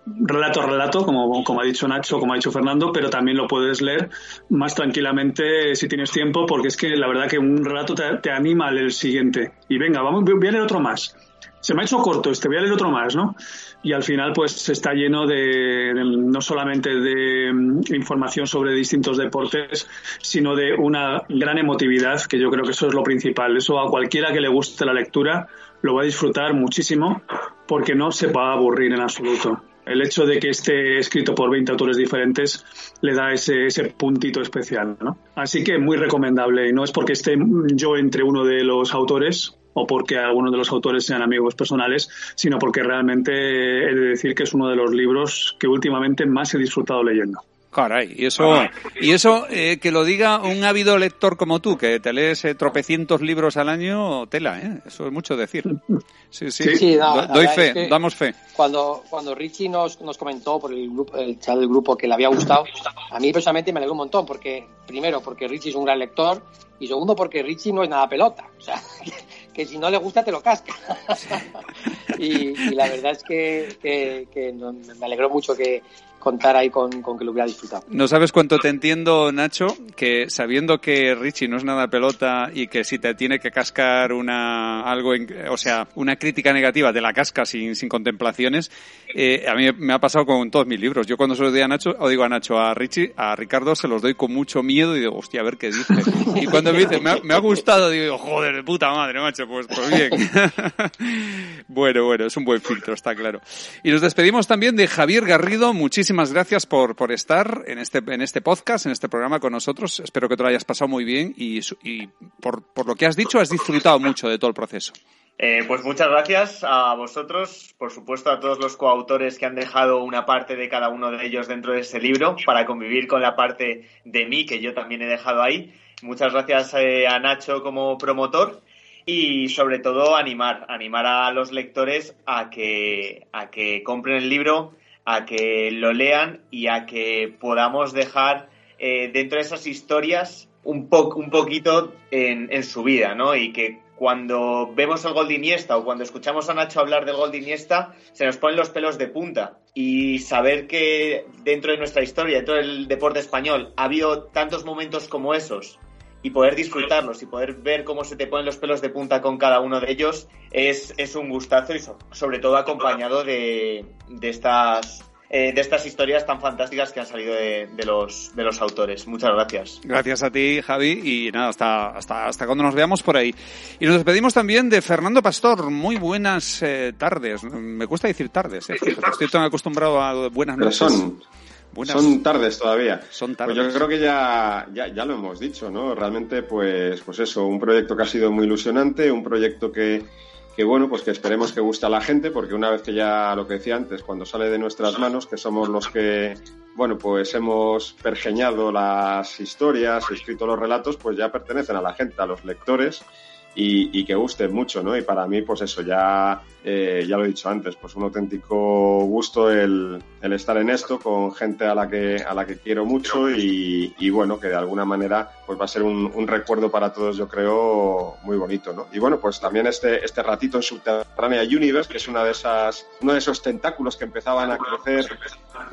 relato a relato, como, como ha dicho Nacho, como ha dicho Fernando, pero también lo puedes leer más tranquilamente si tienes tiempo, porque es que la verdad que un relato te, anima a leer el siguiente. Y venga, vamos, voy a leer otro más. Se me ha hecho corto este, voy a leer otro más, ¿no? Y al final, pues está lleno de, de- no solamente de mm, información sobre distintos deportes, sino de una gran emotividad, que yo creo que eso es lo principal. Eso a cualquiera que le guste la lectura lo va a disfrutar muchísimo, porque no se va a aburrir en absoluto. El hecho de que esté escrito por 20 autores diferentes le da ese, ese puntito especial, ¿no? Así que muy recomendable. Y no es porque esté yo entre uno de los autores o porque algunos de los autores sean amigos personales, sino porque realmente he de decir que es uno de los libros que últimamente más he disfrutado leyendo. Caray, y eso, y eso eh, que lo diga un ávido lector como tú, que te lees eh, tropecientos libros al año, tela, ¿eh? Eso es mucho decir. Sí, sí, Sí, sí, no, Do- la doy fe, es que- damos fe. Cuando, cuando Richie nos, nos comentó por el, grupo, el chat del grupo que le había gustado, a mí personalmente me alegró un montón, porque primero porque Richie es un gran lector y segundo porque Richie no es nada pelota. O sea, que, si no le gusta te lo casca. y, y la verdad es que, que- que me alegró mucho que contar ahí con, con que lo hubiera disfrutado. No sabes cuánto te entiendo, Nacho, que sabiendo que Richie no es nada pelota y que si te tiene que cascar una algo, en- o sea, una crítica negativa, te la casca sin, sin contemplaciones, eh, a mí me ha pasado con todos mis libros. Yo cuando se los doy a Nacho, o digo a Nacho, a Richie, a Ricardo se los doy con mucho miedo y digo, hostia, a ver qué dice. Y cuando me dice, me ha, me ha gustado, digo, joder, de puta madre, macho, pues, pues bien. bueno, bueno, es un buen filtro, está claro. Y nos despedimos también de Javier Garrido. Muchísimas gracias por, por estar en este, en este podcast, en este programa con nosotros. Espero que te lo hayas pasado muy bien y por, por lo que has dicho, has disfrutado mucho de todo el proceso. Eh, pues muchas gracias a vosotros, por supuesto a todos los coautores que han dejado una parte de cada uno de ellos dentro de ese libro para convivir con la parte de mí que yo también he dejado ahí. Muchas gracias eh, a Nacho como promotor y sobre todo animar, animar a los lectores a que, a que compren el libro, a que lo lean y a que podamos dejar eh, dentro de esas historias un, po un poquito en, en su vida, ¿no? Y que cuando vemos el gol de Iniesta o cuando escuchamos a Nacho hablar del gol de Iniesta, se nos ponen los pelos de punta. Y saber que dentro de nuestra historia, dentro del deporte español, ha habido tantos momentos como esos y poder disfrutarlos y poder ver cómo se te ponen los pelos de punta con cada uno de ellos es, es un gustazo y so- sobre todo acompañado de, de estas eh, de estas historias tan fantásticas que han salido de, de los, de los autores. Muchas gracias. Gracias a ti, Javi, y nada, hasta, hasta, hasta cuando nos veamos por ahí. Y nos despedimos también de Fernando Pastor. Muy buenas eh, tardes. Me cuesta decir tardes, ¿eh? Estoy tan acostumbrado a buenas Pero noches. son, Buenas- son tardes todavía. Son Pues yo tardes. creo que ya, ya, ya lo hemos dicho, ¿no? Realmente, pues, pues eso, un proyecto que ha sido muy ilusionante, un proyecto que, que bueno, pues que esperemos que guste a la gente, porque una vez que ya lo que decía antes, cuando sale de nuestras manos, que somos los que, bueno, pues hemos pergeñado las historias, escrito los relatos, pues ya pertenecen a la gente, a los lectores. Y, y que gusten mucho, ¿no? Y para mí, pues eso, ya, eh, ya lo he dicho antes, pues un auténtico gusto el, el estar en esto con gente a la que, a la que quiero mucho y, y bueno, que de alguna manera pues va a ser un, un recuerdo para todos, yo creo, muy bonito, ¿no? Y bueno, pues también este, este ratito en Subterránea Universe, que es una de esas, uno de esos tentáculos que empezaban a crecer,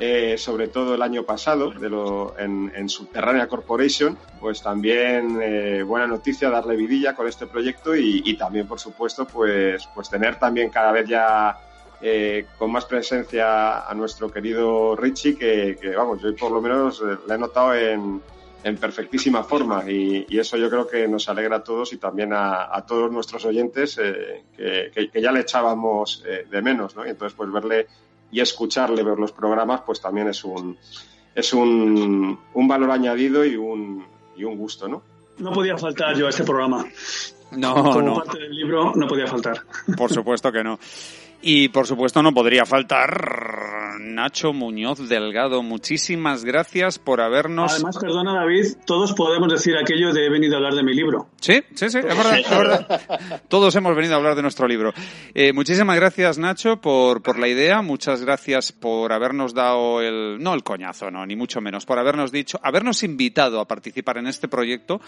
eh, sobre todo el año pasado, de lo, en, en Subterránea Corporation, pues también eh, buena noticia darle vidilla con este proyecto y, también, por supuesto, pues, pues tener también cada vez ya eh, con más presencia a nuestro querido Richie, que, vamos, yo por lo menos le he notado en, en perfectísima forma y, eso yo creo que nos alegra a todos y también a, todos nuestros oyentes que, ya le echábamos de menos, ¿no? Y entonces pues verle y escucharle ver los programas pues también es un es un, un valor añadido y un, y un gusto, ¿no? No podía faltar yo a este programa. No, Como no. parte del libro no podía faltar. Por supuesto que no. Y por supuesto no podría faltar Nacho Muñoz Delgado. Muchísimas gracias por habernos... Además, perdona David, todos podemos decir aquello de he venido a hablar de mi libro. Sí, sí, sí, es verdad, es verdad. Todos hemos venido a hablar de nuestro libro. Eh, muchísimas gracias, Nacho, por, por la idea. Muchas gracias por habernos dado el, no el coñazo, no, ni mucho menos, por habernos dicho, habernos invitado a participar en este proyecto.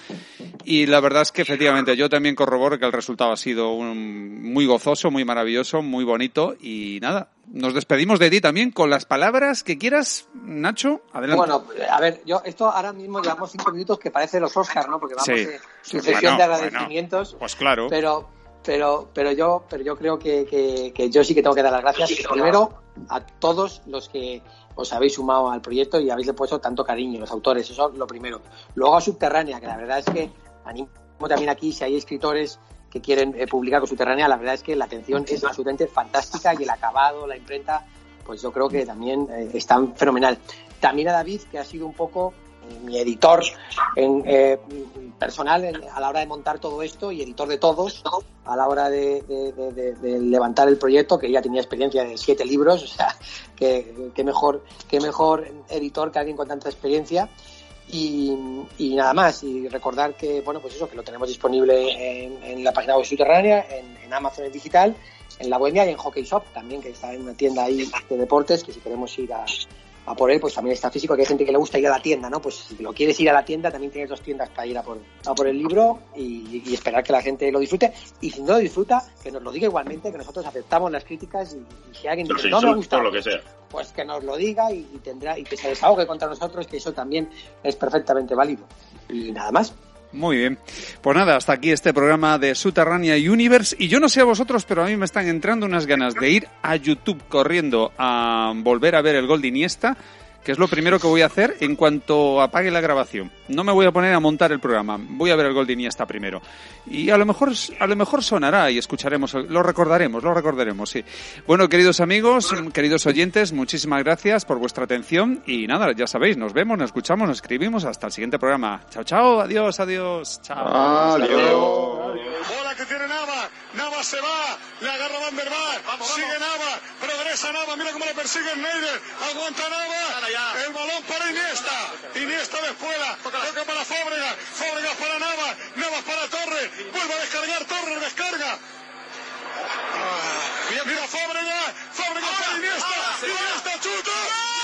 Y la verdad es que efectivamente yo también corroboro que el resultado ha sido un- muy gozoso, muy maravilloso, muy bonito. Y nada, nos despedimos de ti también con las palabras que quieras, Nacho. Adelante. Bueno, a ver, yo esto ahora mismo llevamos cinco minutos que parece los Oscars, ¿no? Porque vamos Sí. en sucesión Bueno, de bueno, agradecimientos. pues claro. Pero, pero, pero yo, pero yo creo que, que- que yo sí que tengo que dar las gracias primero a todos los que os habéis sumado al proyecto y habéis puesto tanto cariño, los autores, eso es lo primero. Luego a Subterránea, que la verdad es que animo también aquí si hay escritores que quieren eh, publicar con Subterránea, la verdad es que la atención es absolutamente fantástica y el acabado, la imprenta, pues yo creo que también eh, están fenomenal. También a David, que ha sido un poco eh, mi editor personal a la hora de montar todo esto y editor de todos a la hora de levantar el proyecto, que ya tenía experiencia de siete libros, o sea, que, que mejor, que mejor editor que alguien con tanta experiencia. Y, y nada más, y recordar que, bueno, pues eso, que lo tenemos disponible en, en la página web subterránea, en, Amazon en digital, en la Bohemia y en Hockey Shop también, que está en una tienda ahí de deportes, que si queremos ir a, a por él, pues también está físico, que hay gente que le gusta ir a la tienda, ¿no? Pues si lo quieres ir a la tienda, también tienes dos tiendas para ir a por, a por el libro y, y esperar que la gente lo disfrute. Y si no lo disfruta, que nos lo diga igualmente, que nosotros aceptamos las críticas y, y si alguien dice, no me gusta, lo que sea. pues que nos lo diga y, y tendrá y que se desahogue contra nosotros, que eso también es perfectamente válido. Y nada más. Muy bien. Pues nada, hasta aquí este programa de Subterránea Universe. Y yo no sé a vosotros, pero a mí me están entrando unas ganas de ir a YouTube corriendo a volver a ver el gol de Iniesta, que es lo primero que voy a hacer en cuanto apague la grabación. No me voy a poner a montar el programa, voy a ver el gol de Iniesta primero. Y a lo mejor, a lo mejor sonará y escucharemos, lo recordaremos, lo recordaremos, sí. Bueno, queridos amigos, queridos oyentes, muchísimas gracias por vuestra atención y nada, ya sabéis, nos vemos, nos escuchamos, nos escribimos hasta el siguiente programa. Chao, chao, adiós, adiós, chao. Tiene Navas se va, le agarra Van der Bar, sigue vamos. Navas, regresa Navas, mira cómo le persigue Neider, aguanta Navas, el balón para Iniesta, Iniesta de espuela, toca para Fábregas, Fábregas para Navas, Navas para Torres, vuelve a descargar Torres, descarga. Mira Fábregas, Fábregas para Iniesta, Iniesta chuta.